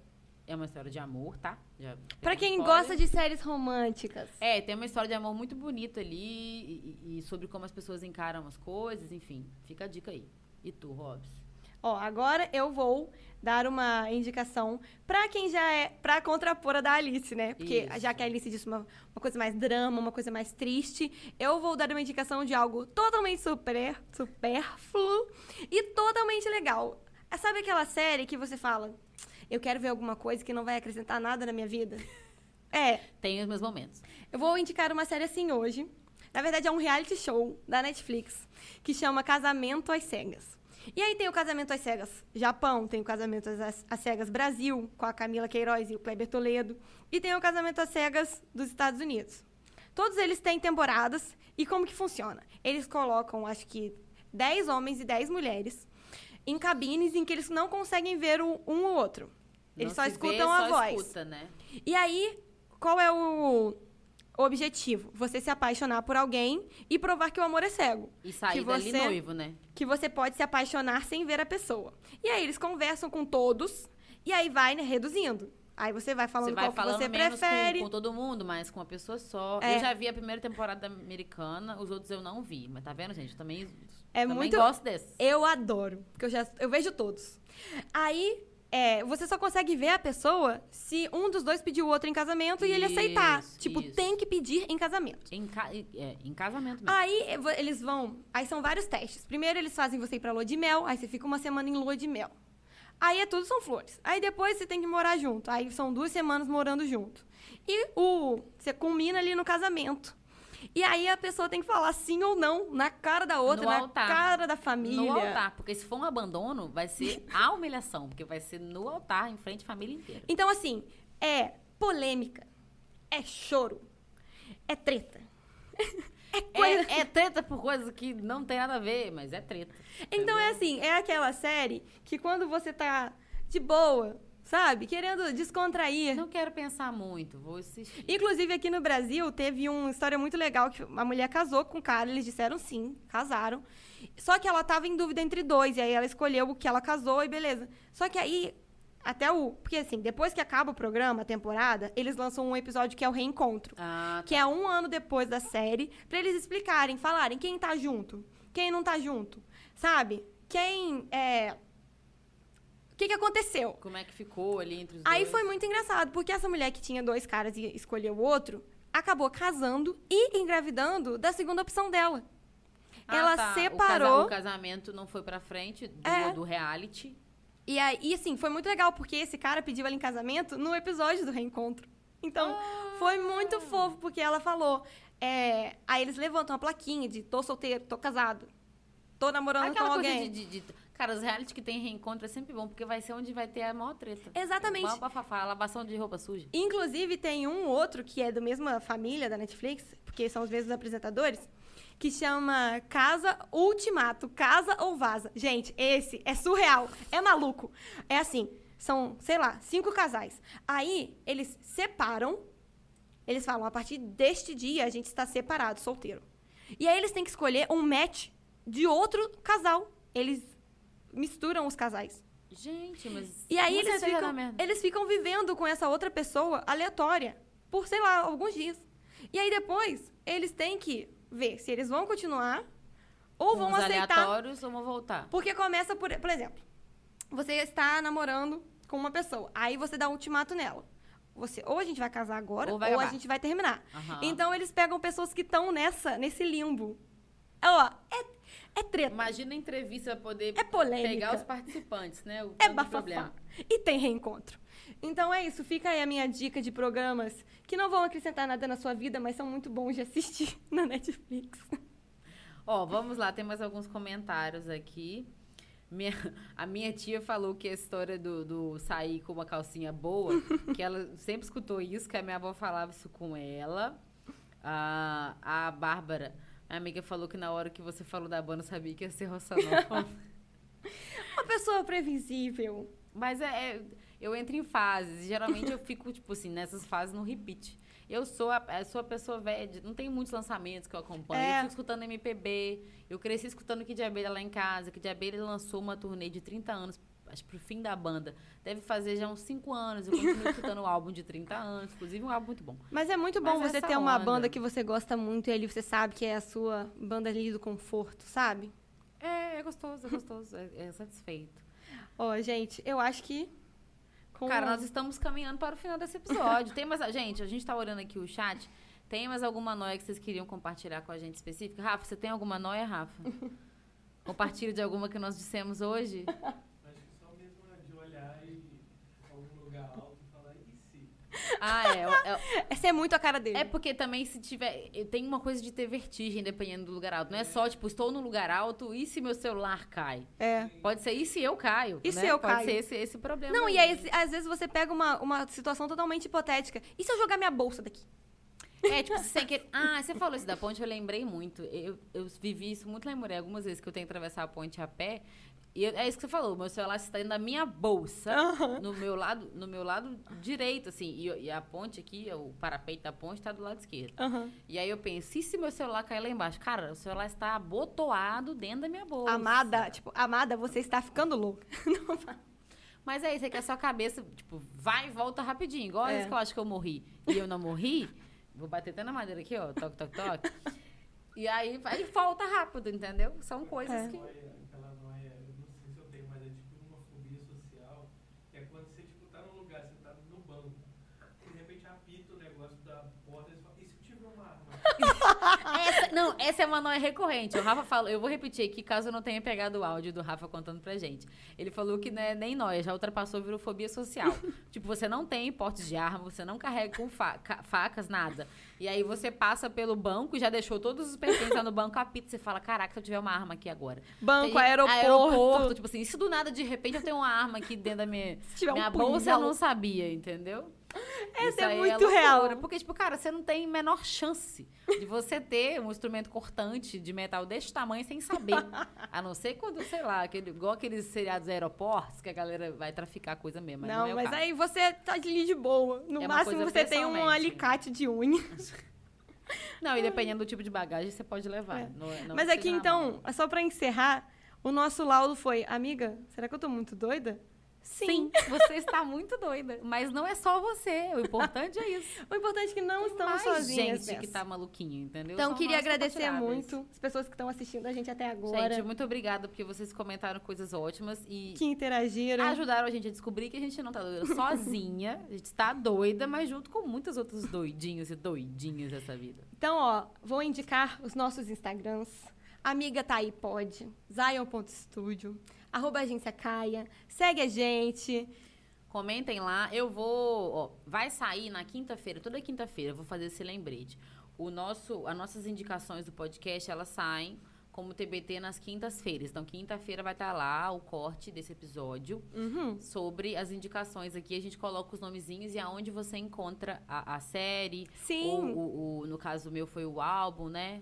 é uma história de amor, tá? Já Pra quem spoiler. gosta de séries românticas. É, tem uma história de amor muito bonita ali e, e- sobre como as pessoas encaram as coisas, enfim. Fica a dica aí. E tu, Robs? Ó, agora eu vou dar uma indicação pra quem já é pra contrapor a da Alice, né? Porque Isso. já que a Alice disse uma, uma coisa mais drama, uma coisa mais triste, eu vou dar uma indicação de algo totalmente super, supérfluo e totalmente legal. É, Sabe aquela série que você fala, eu quero ver alguma coisa que não vai acrescentar nada na minha vida? É, Tem os meus momentos. eu vou indicar uma série assim hoje. Na verdade, é um reality show da Netflix que chama Casamento às Cegas. E aí tem o Casamento às Cegas Japão, tem o Casamento às, às Cegas Brasil, com a Camila Queiroz e o Kleber Toledo, e tem o Casamento às Cegas dos Estados Unidos. Todos eles têm temporadas e como que funciona? Eles colocam, acho que, 10 homens e 10 mulheres em cabines em que eles não conseguem ver o- um ou outro. Eles Não só se vê, escutam a só voz. escuta, né? E aí, qual é o, objetivo? Você se apaixonar por alguém e provar que o amor é cego. E sair que dali você- noivo, né? Que você pode se apaixonar sem ver a pessoa. E aí eles conversam com todos e aí vai né, reduzindo. Aí você vai falando Você vai qual que falando você menos prefere. com, com todo mundo, mas com uma pessoa só. É. Eu já vi a primeira temporada americana, os outros eu não vi. Mas tá vendo, gente? Eu também, É também muito- gosto desse. Eu adoro, porque eu já eu vejo todos. Aí é, você só consegue ver a pessoa se um dos dois pedir o outro em casamento e ele aceitar. Isso, Tipo, isso. tem que pedir em casamento. Em, ca- é, em casamento mesmo. Aí eh, eles vão. Aí são vários testes. Primeiro eles fazem você ir pra lua de mel, aí você fica uma semana em lua de mel. Aí é tudo são flores. Aí depois você tem que morar junto. Aí são duas semanas morando junto. E o você culmina ali no casamento. E aí a pessoa tem que falar sim ou não na cara da outra, No na altar. cara da família. No altar, porque se for um abandono, vai ser a humilhação, porque vai ser no altar, em frente à família inteira. Então, assim, é polêmica, é choro, é treta. É coisa. É, é treta por coisas que não tem nada a ver, mas é treta. Então é assim, é aquela série que quando você tá de boa, sabe? Querendo descontrair. Não quero pensar muito, vou assistir. Inclusive, aqui no Brasil, teve uma história muito legal que uma mulher casou com um cara, eles disseram sim, casaram. Só que ela tava em dúvida entre dois, e aí ela escolheu o que ela casou e beleza. Só que aí, até o. Porque assim, depois que acaba o programa, a temporada, eles lançam um episódio que é o reencontro. Ah, Que é um ano depois da série, pra eles explicarem, falarem quem tá junto, quem não tá junto, sabe? Quem é. O que, que aconteceu? como é que ficou ali entre os Aí dois? foi muito engraçado, porque essa mulher que tinha dois caras e escolheu o outro, acabou casando e engravidando da segunda opção dela. Ah, ela tá. O separou. casa- O, casamento não foi pra frente do, É. do reality. E aí, e, assim, foi muito legal, porque esse cara pediu ela em casamento no episódio do reencontro. Então, foi muito fofo, porque ela falou. é, aí eles levantam a plaquinha de tô solteiro, tô casado, tô namorando Aquela com alguém. de, de- de- Cara, os reality que tem reencontro é sempre bom, porque vai ser onde vai ter a maior treta. Exatamente. Igual bafafá, lavação de roupa suja. Inclusive, tem um outro que é da mesma família da Netflix, porque são os mesmos apresentadores, que chama Casa Ultimato, Casa ou Vaza. Gente, esse é surreal, é maluco. É assim, são, sei lá, cinco casais. Aí, eles separam, eles falam, a partir deste dia, a gente está separado, solteiro. E aí, eles têm que escolher um match de outro casal. Eles misturam os casais. Gente, mas. E aí eles ficam, eles ficam vivendo com essa outra pessoa aleatória por, sei lá, alguns dias. E aí depois, eles têm que ver se eles vão continuar ou Com vão os aceitar. aleatórios ou vão voltar. Porque começa por, por exemplo, você está namorando com uma pessoa, aí você dá um ultimato nela. Você, ou a gente vai casar agora, Ou ou, a gente vai terminar. Aham. Então eles pegam pessoas que estão nessa, nesse limbo. Ó, é, é treta. Imagina a entrevista pra poder É polêmica. pegar os participantes, né? O É bafafá. problema. E tem reencontro. Então é isso, fica aí a minha dica de programas que não vão acrescentar nada na sua vida, mas são muito bons de assistir na Netflix. Ó, vamos lá, tem mais alguns comentários aqui. Minha- a minha tia falou que a história do, do sair com uma calcinha boa, que ela sempre escutou isso, que a minha avó falava isso com ela. A, a Bárbara, a amiga, falou que na hora que você falou da banda, sabia que ia ser roça nova. Uma pessoa previsível. Mas é, é- eu entro em fases. Geralmente eu fico, tipo assim, nessas fases no repeat. Eu sou a, eu sou a pessoa velha, de- não tem muitos lançamentos que eu acompanho. É. Eu fico escutando MPB. Eu cresci escutando Kid Abelha lá em casa. Kid Abelha lançou uma turnê de 30 anos, acho pro fim da banda. Deve fazer já uns 5 anos. Eu continuo escutando o álbum de 30 anos. Inclusive, um álbum muito bom. Mas é muito bom Mas você ter uma onda- banda que você gosta muito e ali você sabe que é a sua banda ali do conforto, sabe? É, é gostoso, é gostoso. É, é satisfeito. Ó, gente, eu acho que. Cara, nós estamos caminhando para o final desse episódio. Tem mais. Gente, a gente tá olhando aqui o chat. Tem mais alguma noia que vocês queriam compartilhar com a gente específica? Rafa, você tem alguma noia, Rafa? Compartilha de alguma que nós dissemos hoje? Acho que só mesmo é de olhar e algum lugar alto e falar, e se? Ah, é. é- Essa é muito a cara dele. É porque também se tiver. Tem uma coisa de ter vertigem dependendo do lugar alto. Não é só, tipo, estou no lugar alto e se meu celular cai? É. Pode ser e se eu caio? E né? se eu Pode caio? ser esse, esse problema. Não, aí. e aí, às vezes você pega uma, uma situação totalmente hipotética. E se eu jogar minha bolsa daqui? É, tipo, sem querer. Ah, você falou isso da ponte, eu lembrei muito. Eu, eu vivi isso muito lá em Muré, algumas vezes que eu tenho que atravessar a ponte a pé. E eu- é isso que você falou, meu celular está dentro da minha bolsa, no meu lado, no meu lado direito, assim, e, e a ponte aqui, o parapeito da ponte está do lado esquerdo. Aham. E aí eu penso, e se meu celular cair lá embaixo? Cara, o celular está abotoado dentro da minha bolsa. Amada, tipo, amada, você está ficando louca. Mas é isso, é que a sua cabeça, tipo, vai e volta rapidinho. Igual É. às vezes que eu acho que eu morri e eu não morri, vou bater até na madeira aqui, ó, toque, toque, toque. E aí, aí volta rápido, entendeu? São coisas É. que... Noia, aquela noia, eu não sei se eu tenho, mas é tipo uma fobia social, que é quando você tipo, tá num lugar, você tá no banco, de repente apita o negócio da porta e você fala, e se eu tiver uma arma? Essa, não, essa é uma noia recorrente. O Rafa falou, eu vou repetir aqui, caso eu não tenha pegado o áudio do Rafa contando pra gente. Ele falou que não é nem noia, já ultrapassou, virou fobia social. tipo, você não tem porte de arma, você não carrega com fa- ca- facas, nada. E aí você passa pelo banco e já deixou todos os pertences lá no banco, apita, você fala, caraca, se eu tiver uma arma aqui agora. Banco, Tem- aeroporto. Tipo assim, se do nada, de repente, eu tenho uma arma aqui dentro da minha, Se tiver um minha bolsa, eu não sabia, entendeu? Essa Isso é aí muito loucura, real. Porque, tipo, cara, você não tem menor chance de você ter um instrumento cortante de metal desse tamanho sem saber. A não ser quando, sei lá, aquele, igual aqueles seriados aeroportos, que a galera vai traficar coisa mesmo. Mas não, Não, é mas aí você tá ali de boa. No É máximo você tem um alicate de unha. Não, e dependendo do tipo de bagagem, você pode levar. É. Não Mas aqui então, é só pra encerrar, o nosso laudo foi, amiga, será que eu tô muito doida? Sim, você está muito doida. Mas não é só você. O importante é isso. O importante é que não Tem estamos mais sozinhas. gente que nessa. tá maluquinho, entendeu? Então, São queria agradecer muito as pessoas que estão assistindo a gente até agora, Gente, muito obrigada porque vocês comentaram coisas ótimas e que interagiram. ajudaram a gente a descobrir que a gente não tá doida sozinha. A gente tá doida, mas junto com muitos outros doidinhos e doidinhas dessa vida. Então, ó, vou indicar os nossos Instagrams. Amiga tá aí, pode. Zion.studio. Arroba agência Caia. Segue a gente. Comentem lá. Eu vou. Ó, vai sair na quinta-feira, toda quinta-feira, eu vou fazer esse lembrete. O nosso, as nossas indicações do podcast, elas saem como TBT nas quintas-feiras. Então, quinta-feira vai estar lá o corte desse episódio Uhum. sobre as indicações aqui. A gente coloca os nomezinhos e aonde você encontra a, a série. Sim. Ou, o- o- no caso meu foi o álbum, né?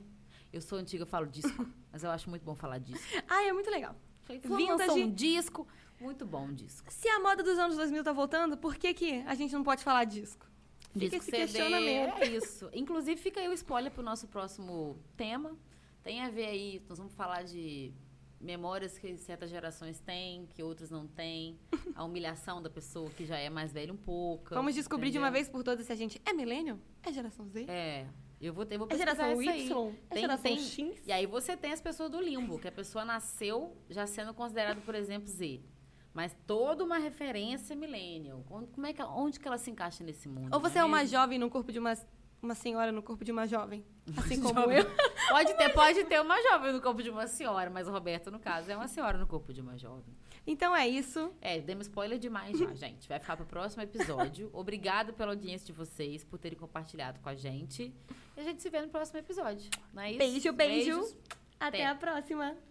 Eu sou antiga, eu falo disco, mas eu acho muito bom falar disco. Ah, é muito legal. Falei, Vintage- um disco, muito bom um disco. Se a moda dos anos 2000 tá voltando, por que, que a gente não pode falar disco? Fica Disco esse CD, questionamento. É isso. Inclusive, fica aí o spoiler pro nosso próximo tema. Tem a ver aí, nós vamos falar de memórias que certas gerações têm, que outras não têm. A humilhação da pessoa que já é mais velha um pouco. Vamos descobrir de uma entendeu? vez por todas se a gente é milênio? É geração Z? É. Eu vou ter, vou É pesquisar geração isso aí. Y? É Tem- geração tem- X? E aí você tem as pessoas do limbo, que a pessoa nasceu já sendo considerada, por exemplo, Z. Mas toda uma referência millennial. Como é que, onde que ela se encaixa nesse mundo? Ou você não é uma jovem no corpo de uma, uma senhora no corpo de uma jovem? Assim como Jovem. eu. Pode ter, pode ter uma jovem no corpo de uma senhora, mas o Roberto, no caso, é uma senhora no corpo de uma jovem. Então é isso. É, demos spoiler demais já, gente. Vai ficar pro próximo episódio. Obrigado pela audiência de vocês, por terem compartilhado com a gente. E a gente se vê no próximo episódio. Não é isso? Beijo, beijo. Beijos. Até Até. a próxima.